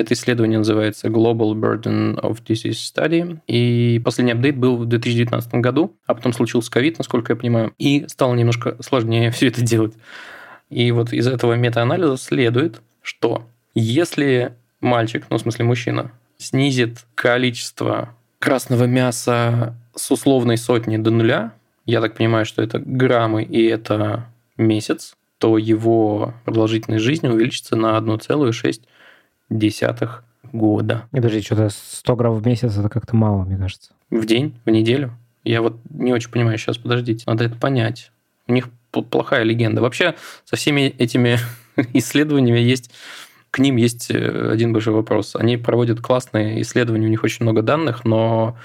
это исследование называется Global Burden of Disease Study. И последний апдейт был в 2019 году, а потом случился ковид, насколько я понимаю, и стало немножко сложнее [LAUGHS] все это делать. И вот из этого метаанализа следует, что если мальчик, ну, в смысле мужчина, снизит количество красного мяса с условной сотни до нуля, я так понимаю, что это граммы и это месяц, то его продолжительность жизни увеличится на 1,6 десятых года. И подожди, что-то 100 грамм в месяц это как-то мало, мне кажется. В день, в неделю? Я вот не очень понимаю, сейчас подождите, надо это понять. У них плохая легенда. Вообще со всеми этими [LAUGHS] исследованиями есть к ним есть э, один большой вопрос. Они проводят классные исследования, у них очень много данных, но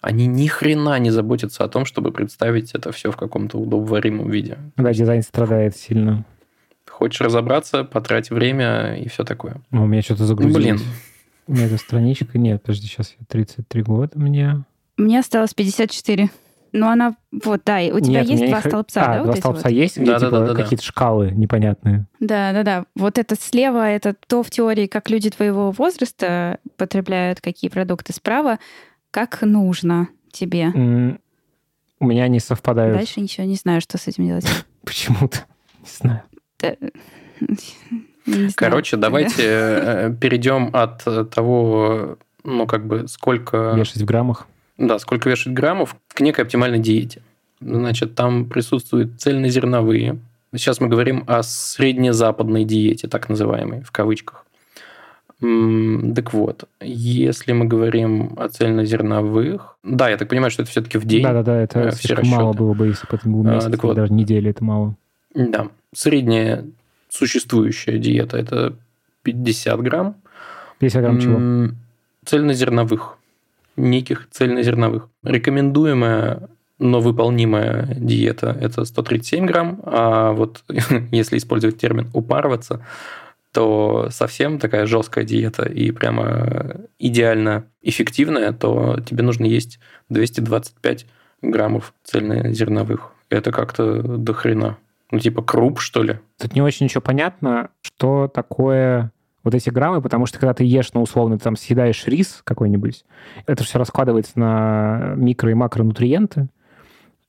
они ни хрена не заботятся о том, чтобы представить это все в каком-то удобоваримом виде. Да, дизайн страдает сильно. Хочешь разобраться, потрать время и все такое. Ну, у меня что-то загрузилось. Блин. У меня эта страничка... Нет, подожди, сейчас я 33 года мне. Мне осталось 54. Ну, она... Вот, да, у тебя Нет, есть два их... столбца, а, да? два вот столбца вот? есть, где да, типа, да, да, какие-то шкалы непонятные. Да, да, да. Вот это слева, это то в теории, как люди твоего возраста потребляют какие продукты. Справа, как нужно тебе. Mm, у меня они совпадают. Дальше ничего не знаю, что с этим делать. [LAUGHS] Почему-то. Не знаю. Короче, давайте э, перейдем от того, ну, как бы, сколько... Вешать в граммах. Да, сколько вешать граммов к некой оптимальной диете. Значит, там присутствуют цельнозерновые. Сейчас мы говорим о среднезападной диете, так называемой, в кавычках. Так вот, если мы говорим о цельнозерновых... Да, я так понимаю, что это все-таки в день. Да-да-да, это э, слишком мало было бы, если бы это был месяц, а, так вот. даже недели, это мало. Да. Средняя существующая диета – это 50 грамм. 50 грамм чего? Цельнозерновых. Неких цельнозерновых. Рекомендуемая но выполнимая диета – это 137 грамм, а вот [LAUGHS] если использовать термин «упарываться», то совсем такая жесткая диета и прямо идеально эффективная, то тебе нужно есть 225 граммов цельнозерновых. Это как-то до хрена. Ну, типа круп, что ли? Тут не очень ничего понятно, что такое вот эти граммы, потому что когда ты ешь, ну, условно, ты там съедаешь рис какой-нибудь, это все раскладывается на микро- и макронутриенты,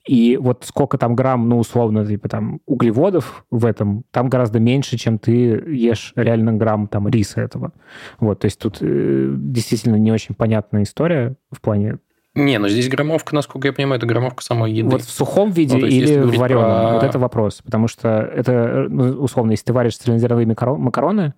и вот сколько там грамм, ну, условно, типа там углеводов в этом, там гораздо меньше, чем ты ешь реально грамм там риса этого. Вот, то есть тут э, действительно не очень понятная история в плане не, ну здесь граммовка, насколько я понимаю, это граммовка самой еды. Вот в сухом виде ну, или в вареном? Про... Вот это вопрос. Потому что это, ну, условно, если ты варишь цельнозерновые макароны,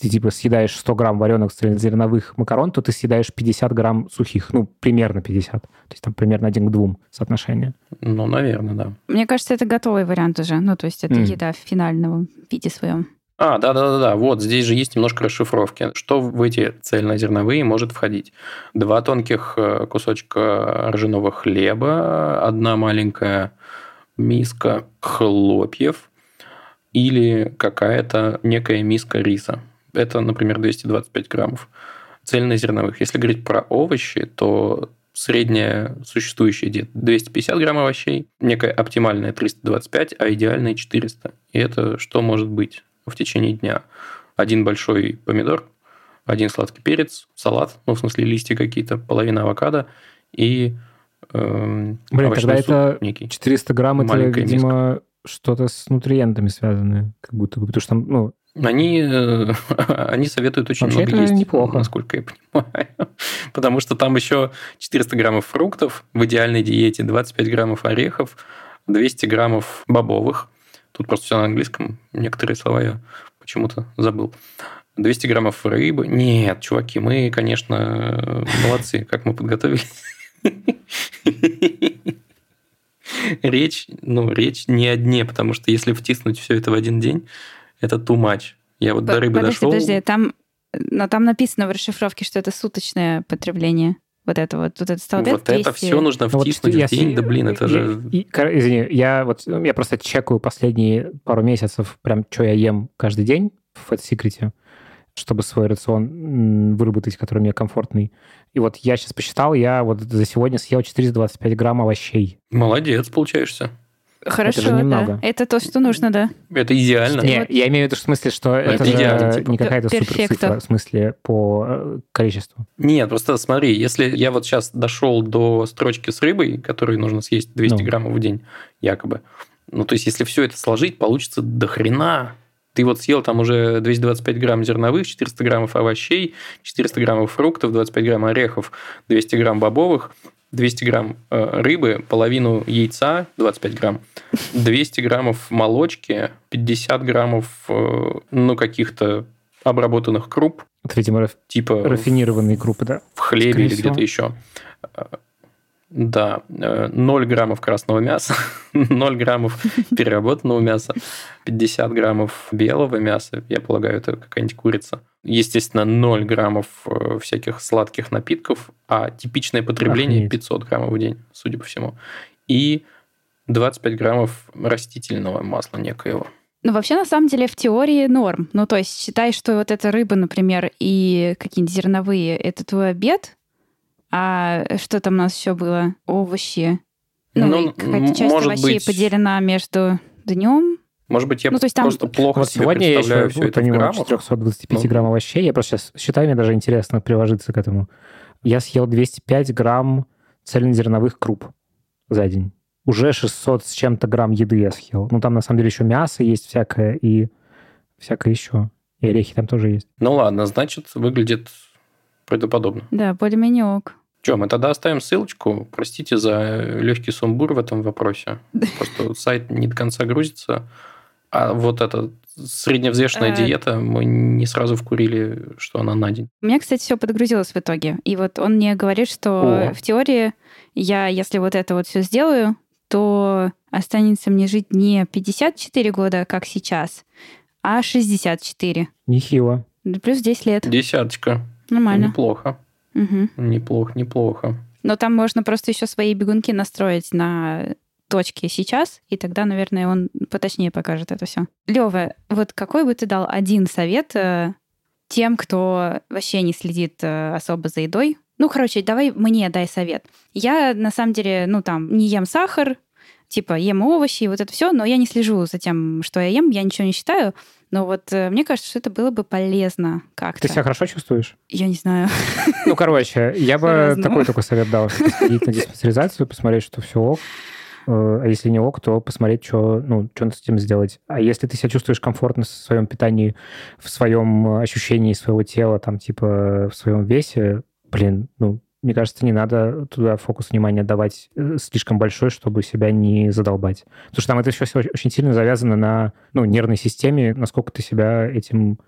ты типа съедаешь 100 грамм вареных цельнозерновых макарон, то ты съедаешь 50 грамм сухих, ну, примерно 50. То есть там примерно один к двум соотношение. Ну, наверное, да. Мне кажется, это готовый вариант уже. Ну, то есть это mm. еда в финальном виде своем. А, да-да-да, вот здесь же есть немножко расшифровки. Что в эти цельнозерновые может входить? Два тонких э, кусочка ржаного хлеба, одна маленькая миска хлопьев или какая-то некая миска риса. Это, например, 225 граммов цельнозерновых. Если говорить про овощи, то средняя существующая диета 250 грамм овощей, некая оптимальная 325, а идеальная 400. И это что может быть? В течение дня. Один большой помидор, один сладкий перец, салат, ну, в смысле, листья какие-то, половина авокадо и э, Блин, тогда это некий. 400 грамм, это, видимо, что-то с нутриентами связанное, как будто бы, потому что там, ну... Они, э, [LAUGHS] они советуют очень Вообще много есть, неплохо. насколько я понимаю. [LAUGHS] Потому что там еще 400 граммов фруктов в идеальной диете, 25 граммов орехов, 200 граммов бобовых. Тут просто все на английском. Некоторые слова я почему-то забыл. 200 граммов рыбы. Нет, чуваки, мы, конечно, молодцы, как мы подготовились. Речь, ну, речь не о дне, потому что если втиснуть все это в один день, это too much. Я вот до рыбы дошел. Подожди, там, но там написано в расшифровке, что это суточное потребление. Вот это вот, вот это столбец Вот 200... это все нужно ну, втиснуть вот, в день, да блин, это же... И, извини, я вот, я просто чекаю последние пару месяцев, прям, что я ем каждый день в Fat Secret чтобы свой рацион выработать, который мне комфортный. И вот я сейчас посчитал, я вот за сегодня съел 425 грамм овощей. Молодец, получаешься. Хорошо, это же немного. да. Это то, что нужно, да. Это идеально. Не, вот... я имею в виду в смысле, что это, это же идеально, типа. не какая-то суперцифра, в смысле, по э, количеству. Нет, просто смотри, если я вот сейчас дошел до строчки с рыбой, которой нужно съесть 200 ну. граммов в день, якобы, ну, то есть, если все это сложить, получится до хрена ты вот съел там уже 225 грамм зерновых, 400 граммов овощей, 400 граммов фруктов, 25 грамм орехов, 200 грамм бобовых, 200 грамм э, рыбы, половину яйца, 25 грамм, 200 граммов молочки, 50 граммов, э, ну, каких-то обработанных круп. Это, видимо, типа рафинированные крупы, да? В хлебе или где-то еще. Да, 0 э, граммов красного мяса, [LAUGHS] 0 граммов переработанного мяса, 50 граммов белого мяса, я полагаю, это какая-нибудь курица. Естественно, 0 граммов э, всяких сладких напитков, а типичное потребление Охренеть. 500 граммов в день, судя по всему. И 25 граммов растительного масла некоего. Ну, вообще, на самом деле, в теории норм. Ну, то есть, считай, что вот эта рыба, например, и какие-нибудь зерновые — это твой обед, а что там у нас еще было? Овощи. Ну, ну какая-то часть может овощей быть... поделена между днем. Может быть, я ну, то есть там... просто плохо вот себе сегодня я еще все это понимаю 425 ну. грамм овощей. Я просто сейчас считаю, мне даже интересно приложиться к этому. Я съел 205 грамм цельнозерновых круп за день. Уже 600 с чем-то грамм еды я съел. Ну, там, на самом деле, еще мясо есть всякое и всякое еще. И орехи там тоже есть. Ну, ладно, значит, выглядит правдоподобно. Да, более-менее ок. Че, мы тогда оставим ссылочку. Простите за легкий сумбур в этом вопросе. Просто сайт не до конца грузится. А вот эта средневзвешенная э. диета, мы не сразу вкурили, что она на день. У меня, кстати, все подгрузилось в итоге. И вот он мне говорит, что О. в теории я, если вот это вот все сделаю, то останется мне жить не 54 года, как сейчас, а 64. Нехило. Плюс 10 лет. Десяточка. Нормально. Неплохо. Угу. Неплохо, неплохо. Но там можно просто еще свои бегунки настроить на точки сейчас, и тогда, наверное, он поточнее покажет это все. Лева, вот какой бы ты дал один совет э, тем, кто вообще не следит э, особо за едой? Ну, короче, давай мне дай совет. Я, на самом деле, ну, там, не ем сахар, типа, ем овощи и вот это все, но я не слежу за тем, что я ем, я ничего не считаю. Но вот э, мне кажется, что это было бы полезно как-то. Ты себя хорошо чувствуешь? Я не знаю. [LAUGHS] Ну, короче, я бы такой такой совет дал. Сходить на диспансеризацию, посмотреть, что все ок. Э, а если не ок, то посмотреть, что, ну, что с этим сделать. А если ты себя чувствуешь комфортно в своем питании, в своем ощущении своего тела, там, типа, в своем весе, блин, ну, мне кажется, не надо туда фокус внимания давать э, слишком большой, чтобы себя не задолбать. Потому что там это все очень сильно завязано на ну, нервной системе, насколько ты себя этим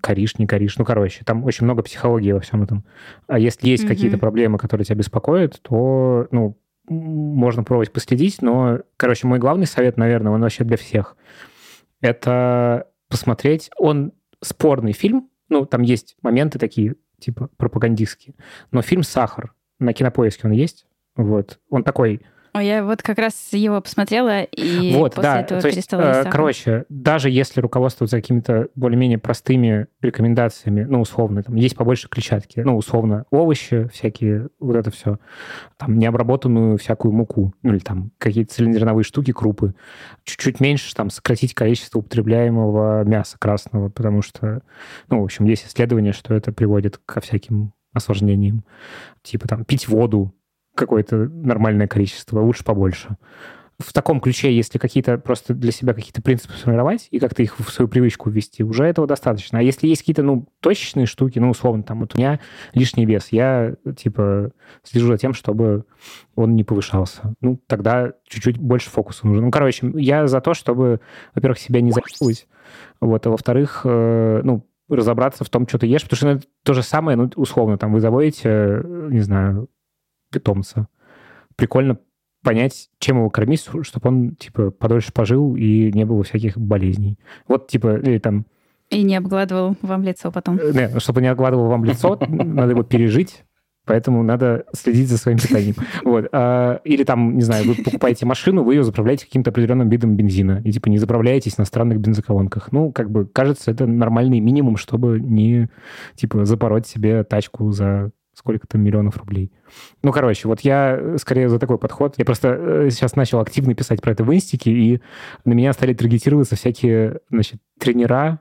коришь, не коришь. Ну, короче, там очень много психологии во всем этом. А если есть mm-hmm. какие-то проблемы, которые тебя беспокоят, то, ну, можно пробовать последить, но, короче, мой главный совет, наверное, он вообще для всех. Это посмотреть, он спорный фильм, ну, там есть моменты такие типа пропагандистские. Но фильм «Сахар» на Кинопоиске он есть. Вот. Он такой Ой, я вот как раз его посмотрела и вот, после да, этого то есть, перестала э, Короче, даже если руководствоваться какими-то более-менее простыми рекомендациями, ну, условно, там есть побольше клетчатки, ну, условно, овощи всякие, вот это все, там, необработанную всякую муку, ну, или там какие-то цилиндряновые штуки, крупы, чуть-чуть меньше, там, сократить количество употребляемого мяса красного, потому что, ну, в общем, есть исследования, что это приводит ко всяким осложнениям. Типа там пить воду, какое-то нормальное количество, лучше побольше. в таком ключе, если какие-то просто для себя какие-то принципы сформировать и как-то их в свою привычку ввести, уже этого достаточно. А если есть какие-то, ну, точечные штуки, ну, условно, там, вот у меня лишний вес, я, типа, слежу за тем, чтобы он не повышался. Ну, тогда чуть-чуть больше фокуса нужно. Ну, короче, я за то, чтобы, во-первых, себя не закидывать, вот, а во-вторых, э, ну, разобраться в том, что ты ешь, потому что ну, это то же самое, ну, условно, там, вы заводите, не знаю, питомца. Прикольно понять, чем его кормить, чтобы он, типа, подольше пожил и не было всяких болезней. Вот, типа, или там... И не обгладывал вам лицо потом. Э, нет, чтобы не обгладывал вам лицо, [LAUGHS] надо его пережить, поэтому надо следить за своим питанием. Вот. А, или там, не знаю, вы покупаете машину, вы ее заправляете каким-то определенным видом бензина, и типа не заправляетесь на странных бензоколонках. Ну, как бы, кажется, это нормальный минимум, чтобы не, типа, запороть себе тачку за сколько-то миллионов рублей. Ну, короче, вот я скорее за такой подход. Я просто э, сейчас начал активно писать про это в инстике, и на меня стали таргетироваться всякие, значит, тренера,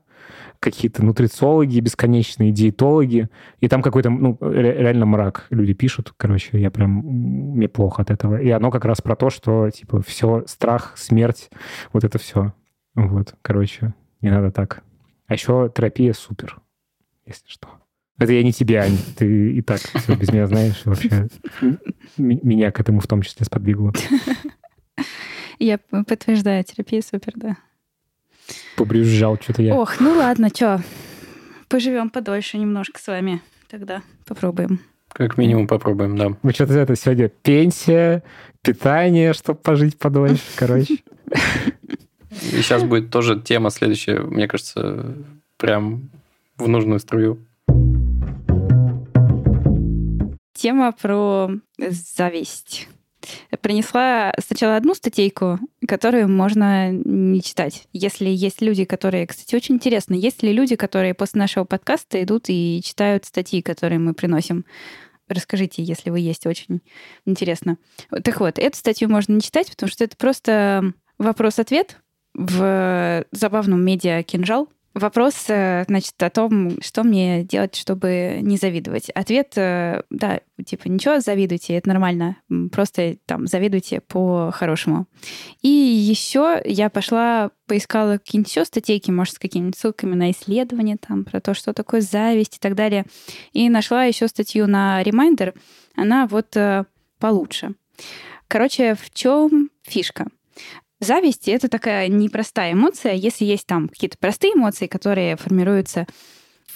какие-то нутрициологи бесконечные, диетологи, и там какой-то, ну, реально мрак люди пишут, короче, я прям, мне плохо от этого. И оно как раз про то, что, типа, все, страх, смерть, вот это все. Вот, короче, не надо так. А еще терапия супер, если что. Это я не тебе, Ань. Ты и так все без меня знаешь. Вообще меня к этому в том числе сподвигло. Я подтверждаю, терапия супер, да. Побрюзжал что-то я. Ох, ну ладно, что, поживем подольше немножко с вами тогда. Попробуем. Как минимум попробуем, да. Мы что-то это сегодня пенсия, питание, чтобы пожить подольше, короче. И сейчас будет тоже тема следующая, мне кажется, прям в нужную струю. Тема про зависть. Принесла сначала одну статейку, которую можно не читать. Если есть люди, которые... Кстати, очень интересно, есть ли люди, которые после нашего подкаста идут и читают статьи, которые мы приносим? Расскажите, если вы есть, очень интересно. Так вот, эту статью можно не читать, потому что это просто вопрос-ответ в забавном медиа «Кинжал», Вопрос, э, значит, о том, что мне делать, чтобы не завидовать. Ответ, э, да, типа, ничего, завидуйте, это нормально. Просто там завидуйте по-хорошему. И еще я пошла, поискала какие-нибудь еще статейки, может, с какими-нибудь ссылками на исследования, там, про то, что такое зависть и так далее. И нашла еще статью на Reminder. Она вот э, получше. Короче, в чем фишка? Зависть — это такая непростая эмоция. Если есть там какие-то простые эмоции, которые формируются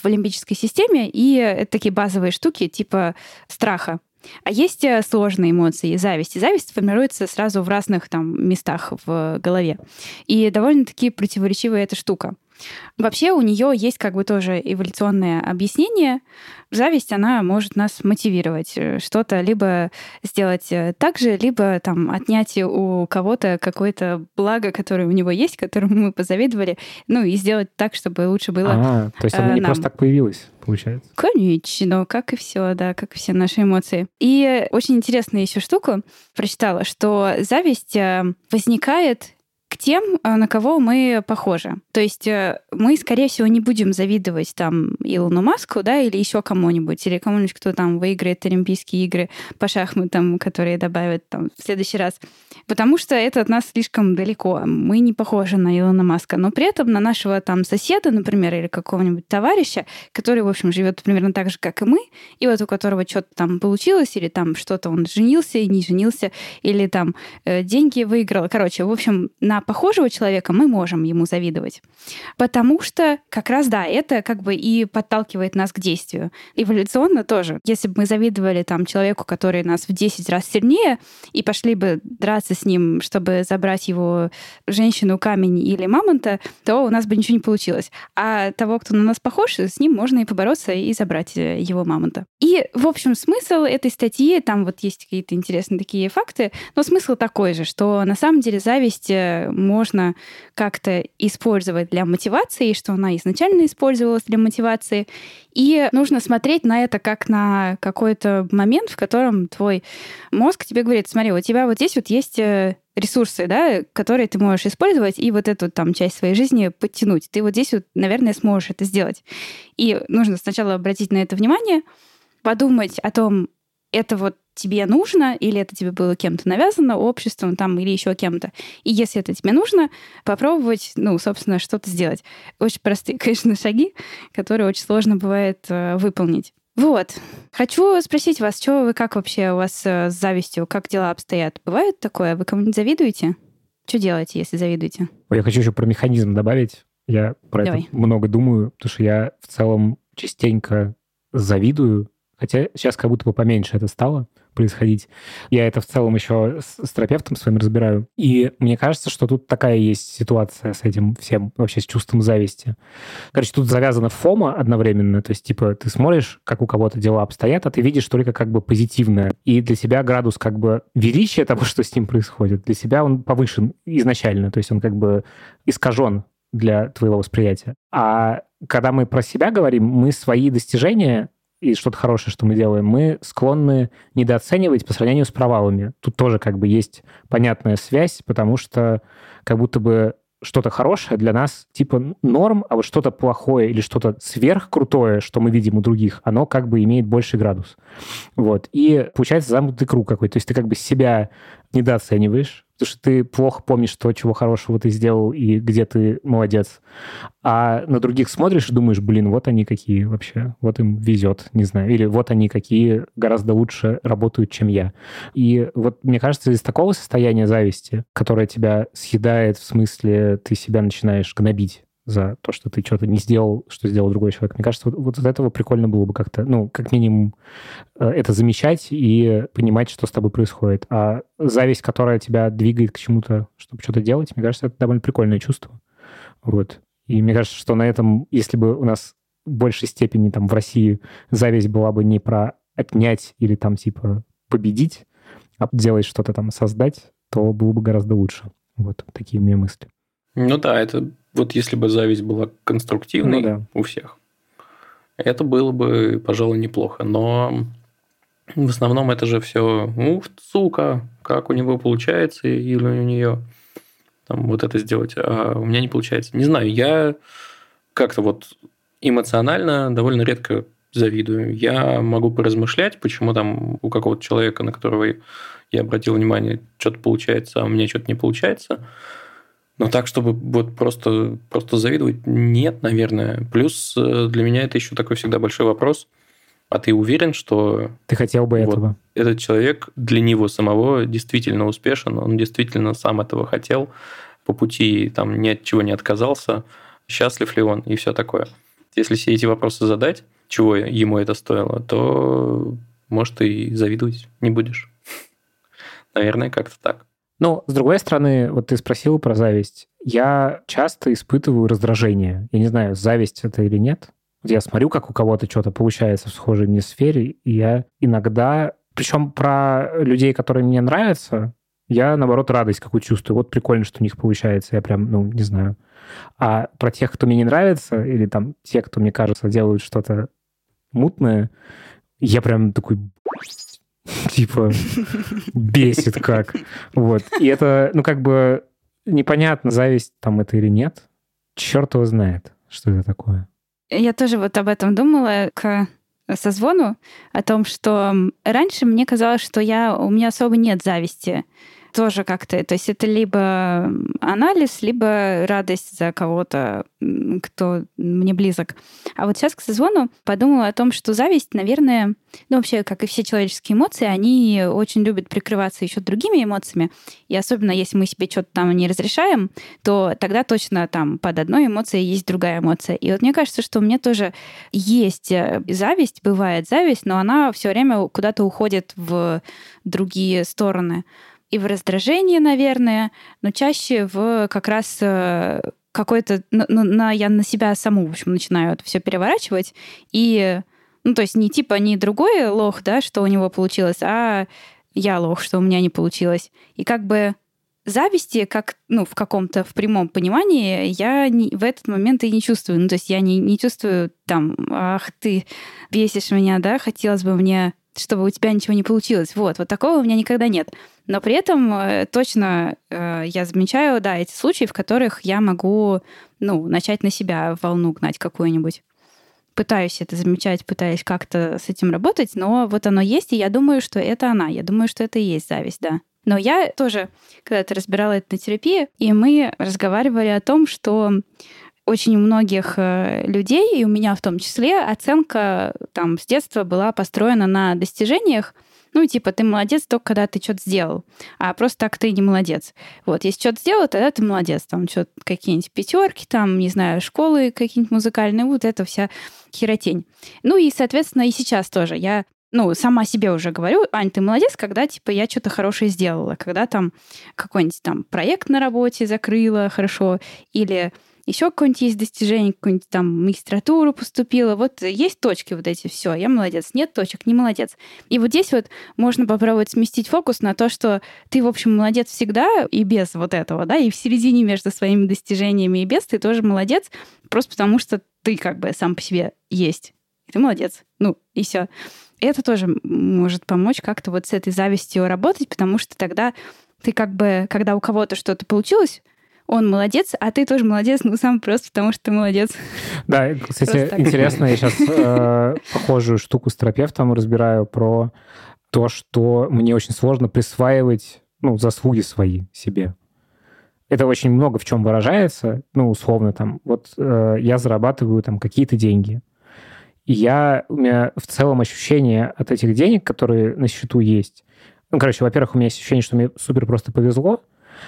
в лимбической системе, и это такие базовые штуки типа страха. А есть э, сложные эмоции, зависть. И зависть формируется сразу в разных там местах в голове. И довольно-таки противоречивая эта штука. Вообще у нее есть как бы тоже эволюционное объяснение. Зависть, она может нас мотивировать э, что-то либо сделать э, так же, либо там отнять у кого-то какое-то благо, которое у него есть, которому мы позавидовали, ну и сделать так, чтобы лучше было А, то есть она не нам. просто так появилась, получается? Конечно, как и все, да, как и все наши эмоции. И очень интересную еще штуку прочитала, что зависть э, возникает к тем, э, на кого мы похожи. То есть э, мы, скорее всего, не будем завидовать там Илону Маску, да, или еще кому-нибудь, или кому-нибудь, кто там выиграет Олимпийские игры по шахматам, которые добавят там в следующий раз. Потому что это от нас слишком далеко. Мы не похожи на Илона Маска. Но при этом на нашего там соседа, например, или какого-нибудь товарища, который, в общем, живет примерно так же, как и мы, и вот у которого что-то там получилось, или там что-то он женился и не женился, или там э, деньги выиграл. Короче, в общем, на похожего человека мы можем ему завидовать. Потому что как раз, да, это как бы и подталкивает нас к действию. Эволюционно тоже. Если бы мы завидовали там человеку, который нас в 10 раз сильнее, и пошли бы драться с ним, чтобы забрать его женщину, камень или мамонта, то у нас бы ничего не получилось. А того, кто на нас похож, с ним можно и побороться, и забрать э, его мамонта. И, в общем, смысл этой статьи, там вот есть какие-то интересные такие факты, но смысл такой же, что на самом деле зависть э, можно как-то использовать для мотивации, что она изначально использовалась для мотивации. И нужно смотреть на это как на какой-то момент, в котором твой мозг тебе говорит, смотри, у тебя вот здесь вот есть ресурсы, да, которые ты можешь использовать и вот эту там часть своей жизни подтянуть. Ты вот здесь вот, наверное, сможешь это сделать. И нужно сначала обратить на это внимание, подумать о том, это вот тебе нужно, или это тебе было кем-то навязано, обществом там, или еще кем-то. И если это тебе нужно, попробовать, ну, собственно, что-то сделать. Очень простые, [LAUGHS] конечно, шаги, которые очень сложно бывает э, выполнить. Вот. Хочу спросить вас, что вы, как вообще у вас э, с завистью, как дела обстоят? Бывает такое? Вы кому-нибудь завидуете? Что делаете, если завидуете? Я хочу еще про механизм добавить. Я про Давай. это много думаю, потому что я в целом частенько завидую, хотя сейчас как будто бы поменьше это стало происходить. Я это в целом еще с, с терапевтом своим разбираю. И мне кажется, что тут такая есть ситуация с этим всем, вообще с чувством зависти. Короче, тут завязана фома одновременно, то есть, типа, ты смотришь, как у кого-то дела обстоят, а ты видишь только как бы позитивное. И для себя градус как бы величия того, [LAUGHS] что с ним происходит, для себя он повышен изначально, то есть он как бы искажен для твоего восприятия. А когда мы про себя говорим, мы свои достижения и что-то хорошее, что мы делаем, мы склонны недооценивать по сравнению с провалами. Тут тоже как бы есть понятная связь, потому что как будто бы что-то хорошее для нас типа норм, а вот что-то плохое или что-то сверхкрутое, что мы видим у других, оно как бы имеет больший градус. Вот. И получается замкнутый круг какой-то. То есть ты как бы себя недооцениваешь, потому что ты плохо помнишь то, чего хорошего ты сделал и где ты молодец. А на других смотришь и думаешь, блин, вот они какие вообще, вот им везет, не знаю. Или вот они какие гораздо лучше работают, чем я. И вот мне кажется, из такого состояния зависти, которое тебя съедает, в смысле ты себя начинаешь гнобить, за то, что ты что-то не сделал, что сделал другой человек. Мне кажется, вот, вот от этого прикольно было бы как-то, ну, как минимум, э, это замечать и понимать, что с тобой происходит. А зависть, которая тебя двигает к чему-то, чтобы что-то делать, мне кажется, это довольно прикольное чувство. Вот. И мне кажется, что на этом, если бы у нас в большей степени там в России зависть была бы не про отнять или там типа победить, а делать что-то там, создать, то было бы гораздо лучше. Вот такие у меня мысли. Ну да, это вот если бы зависть была конструктивной ну, да. у всех, это было бы, пожалуй, неплохо. Но в основном это же все, ух, сука, как у него получается или у нее там вот это сделать, а у меня не получается. Не знаю, я как-то вот эмоционально довольно редко завидую. Я могу поразмышлять, почему там у какого-то человека, на которого я обратил внимание, что-то получается, а у меня что-то не получается. Но так, чтобы вот просто, просто завидовать, нет, наверное. Плюс э, для меня это еще такой всегда большой вопрос. А ты уверен, что... Ты хотел бы вот этого? Этот человек для него самого действительно успешен, он действительно сам этого хотел, по пути там ни от чего не отказался, счастлив ли он и все такое. Если все эти вопросы задать, чего ему это стоило, то, может, и завидовать не будешь. [LAUGHS] Наверное, как-то так. Но, с другой стороны, вот ты спросил про зависть. Я часто испытываю раздражение. Я не знаю, зависть это или нет. Я смотрю, как у кого-то что-то получается в схожей мне сфере, и я иногда... Причем про людей, которые мне нравятся, я, наоборот, радость какую чувствую. Вот прикольно, что у них получается. Я прям, ну, не знаю. А про тех, кто мне не нравится, или там те, кто, мне кажется, делают что-то мутное, я прям такой, Типа, бесит как. Вот. И это, ну, как бы непонятно, зависть там это или нет. Черт его знает, что это такое. Я тоже вот об этом думала к созвону, о том, что раньше мне казалось, что я, у меня особо нет зависти тоже как-то, то есть это либо анализ, либо радость за кого-то, кто мне близок. А вот сейчас к созвону подумала о том, что зависть, наверное, ну вообще, как и все человеческие эмоции, они очень любят прикрываться еще другими эмоциями. И особенно если мы себе что-то там не разрешаем, то тогда точно там под одной эмоцией есть другая эмоция. И вот мне кажется, что у меня тоже есть э, зависть, бывает зависть, но она все время куда-то уходит в другие стороны и в раздражении, наверное, но чаще в как раз э, какой-то... На, на, я на себя саму, в общем, начинаю это все переворачивать. И, ну, то есть не типа не другой лох, да, что у него получилось, а я лох, что у меня не получилось. И как бы зависти, как, ну, в каком-то, в прямом понимании, я не, в этот момент и не чувствую. Ну, то есть я не, не чувствую там, ах, ты бесишь меня, да, хотелось бы мне чтобы у тебя ничего не получилось. Вот, вот такого у меня никогда нет. Но при этом э, точно э, я замечаю, да, эти случаи, в которых я могу, ну, начать на себя волну гнать какую-нибудь. пытаюсь это замечать, пытаюсь как-то с этим работать, но вот оно есть, и я думаю, что это она. Я думаю, что это и есть зависть, да. Но я тоже когда-то разбирала это на терапии, и мы разговаривали о том, что очень у многих э, людей, и у меня в том числе, оценка там с детства была построена на достижениях, ну, типа, ты молодец только когда ты что-то сделал, а просто так ты не молодец. Вот, если что-то сделал, тогда ты молодец. Там что-то какие-нибудь пятерки, там, не знаю, школы какие-нибудь музыкальные, вот это вся херотень. Ну и, соответственно, и сейчас тоже. Я ну, сама себе уже говорю, Ань, ты молодец, когда, типа, я что-то хорошее сделала, когда там какой-нибудь там проект на работе закрыла хорошо, или еще какое-нибудь есть достижение, какую-нибудь там магистратуру поступила. Вот есть точки вот эти, все, я молодец. Нет точек, не молодец. И вот здесь вот можно попробовать сместить фокус на то, что ты, в общем, молодец всегда и без вот этого, да, и в середине между своими достижениями и без ты тоже молодец, просто потому что ты как бы сам по себе есть. И ты молодец. Ну, и все. Это тоже может помочь как-то вот с этой завистью работать, потому что тогда ты как бы, когда у кого-то что-то получилось, он молодец, а ты тоже молодец, ну, сам просто потому, что ты молодец. Да, [LAUGHS] кстати, интересно, я сейчас э, похожую штуку с терапевтом разбираю про то, что мне очень сложно присваивать ну, заслуги свои себе. Это очень много в чем выражается, ну, условно, там, вот э, я зарабатываю там какие-то деньги, и я, у меня в целом ощущение от этих денег, которые на счету есть, ну, короче, во-первых, у меня есть ощущение, что мне супер просто повезло,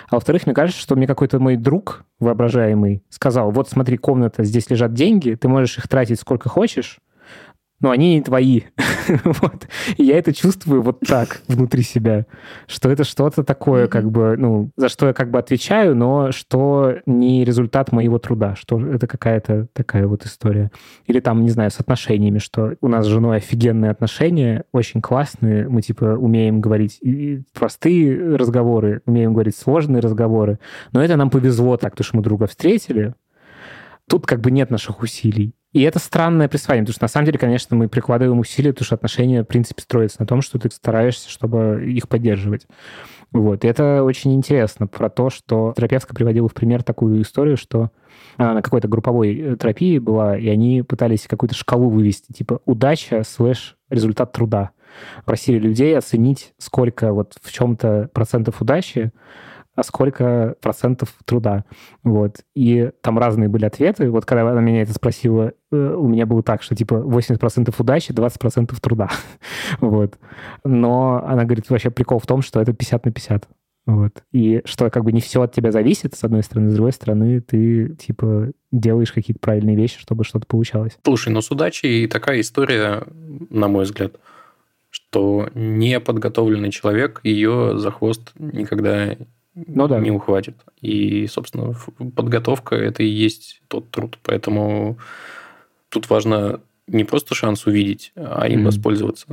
а во-вторых, мне кажется, что мне какой-то мой друг воображаемый сказал, вот смотри, комната, здесь лежат деньги, ты можешь их тратить сколько хочешь, но они не твои. [LAUGHS] вот. И я это чувствую вот так внутри себя, что это что-то такое, как бы, ну, за что я как бы отвечаю, но что не результат моего труда, что это какая-то такая вот история. Или там, не знаю, с отношениями, что у нас с женой офигенные отношения, очень классные, мы типа умеем говорить простые разговоры, умеем говорить сложные разговоры, но это нам повезло так, потому что мы друга встретили, тут как бы нет наших усилий. И это странное присваивание, потому что на самом деле, конечно, мы прикладываем усилия, потому что отношения, в принципе, строятся на том, что ты стараешься, чтобы их поддерживать. Вот. И это очень интересно про то, что терапевтка приводила в пример такую историю, что на какой-то групповой э, терапии была, и они пытались какую-то шкалу вывести, типа удача слэш результат труда. Просили людей оценить, сколько вот в чем-то процентов удачи, а сколько процентов труда. Вот. И там разные были ответы. Вот когда она меня это спросила, э, у меня было так, что типа 80% удачи, 20% труда. [LAUGHS] вот. Но она говорит, вообще прикол в том, что это 50 на 50. Вот. И что как бы не все от тебя зависит, с одной стороны, с другой стороны, ты типа делаешь какие-то правильные вещи, чтобы что-то получалось. Слушай, ну с удачей такая история, на мой взгляд, что неподготовленный человек ее за хвост никогда ну, да. не ухватит. И, собственно, подготовка – это и есть тот труд. Поэтому тут важно не просто шанс увидеть, а им mm. воспользоваться.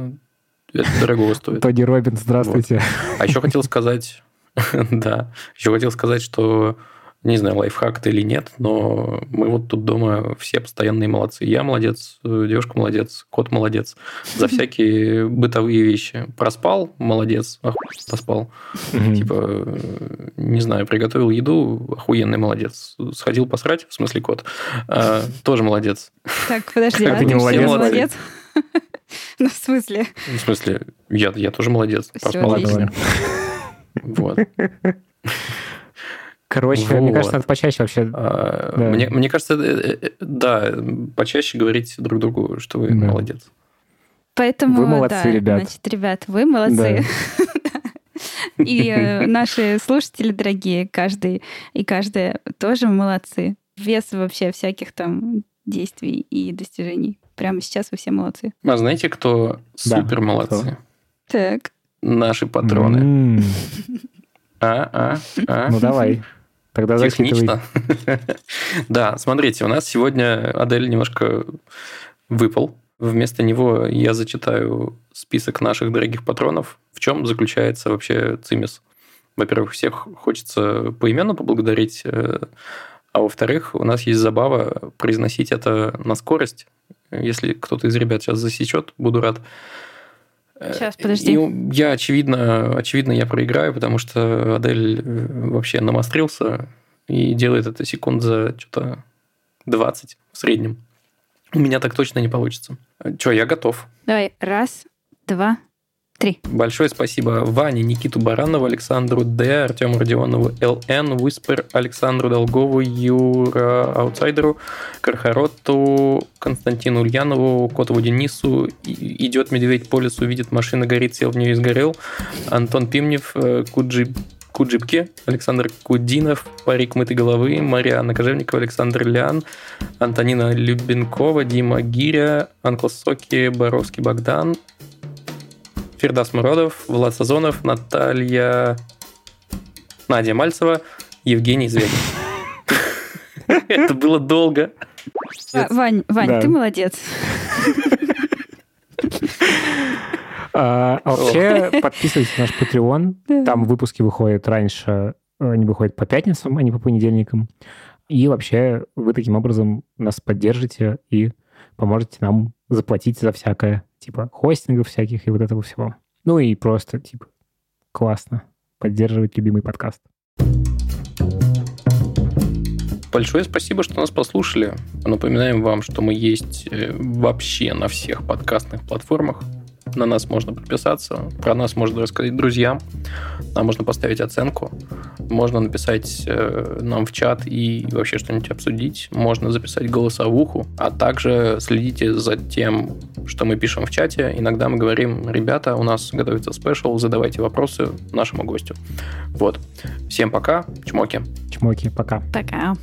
Это дорого стоит. Тони Робинс, здравствуйте. Вот. А еще хотел сказать, [LAUGHS] да, еще хотел сказать, что не знаю, лайфхак это или нет, но мы вот тут дома все постоянные молодцы. Я молодец, девушка молодец, кот молодец. За [LAUGHS] всякие бытовые вещи. Проспал, молодец, охуенно поспал. Типа, не знаю, приготовил еду, охуенный молодец. Сходил посрать, в смысле кот, а, тоже молодец. Так, подожди, а ты не молодец? [LAUGHS] Ну, в смысле? В смысле, я, я тоже молодец. Проспал. Вот. [LAUGHS] Короче, вот. мне кажется, надо почаще вообще... А, да. мне, мне кажется, э, э, да, почаще говорить друг другу, что вы да. молодец. Поэтому, вы молодцы, да, ребят. Значит, ребят, вы молодцы. [LAUGHS] И э, наши слушатели дорогие, каждый и каждая тоже молодцы. Вес вообще всяких там действий и достижений. Прямо сейчас вы все молодцы. А знаете, кто супер молодцы? Так. Наши патроны. А, а, а. Ну давай. Тогда Технично. [LAUGHS] да, смотрите, у нас сегодня Адель немножко выпал. Вместо него я зачитаю список наших дорогих патронов. В чем заключается вообще ЦИМИС? Во-первых, всех хочется поименно поблагодарить, э, а во-вторых, у нас есть забава произносить это на скорость. Если кто-то из ребят сейчас засечет, буду рад. Сейчас, подожди. И я, очевидно, очевидно, я проиграю, потому что Адель э, вообще намострился и делает это секунд за что-то 20 в среднем. У меня так точно не получится. Че, я готов. Давай, раз, два, Три. Большое спасибо Ване, Никиту Баранову, Александру Д, Артему Родионову, ЛН, Whisper, Александру Долгову, Юра Аутсайдеру, Кархароту, Константину Ульянову, Котову Денису, идет медведь по лесу, видит машина, горит, сел в нее и сгорел, Антон Пимнев, э, Куджи Куджибке, Александр Кудинов, Парик Мытой Головы, Марианна Кожевникова, Александр Лян, Антонина Любенкова, Дима Гиря, Анкл Соки, Боровский Богдан, Фердас Муродов, Влад Сазонов, Наталья... Надя Мальцева, Евгений Зверь. [LAUGHS] Это было долго. Вань, Вань, ты молодец. А, а вообще, подписывайтесь на наш Patreon. Там выпуски выходят раньше, они выходят по пятницам, а не по понедельникам. И вообще вы таким образом нас поддержите и поможете нам заплатить за всякое типа хостингов всяких и вот этого всего. Ну и просто, типа, классно поддерживать любимый подкаст. Большое спасибо, что нас послушали. Напоминаем вам, что мы есть э, вообще на всех подкастных платформах. На нас можно подписаться, про нас можно рассказать друзьям, нам можно поставить оценку, можно написать э, нам в чат и вообще что-нибудь обсудить, можно записать голосовуху, а также следите за тем, что мы пишем в чате. Иногда мы говорим, ребята, у нас готовится спешл, задавайте вопросы нашему гостю. Вот. Всем пока, чмоки. Чмоки, пока. Пока.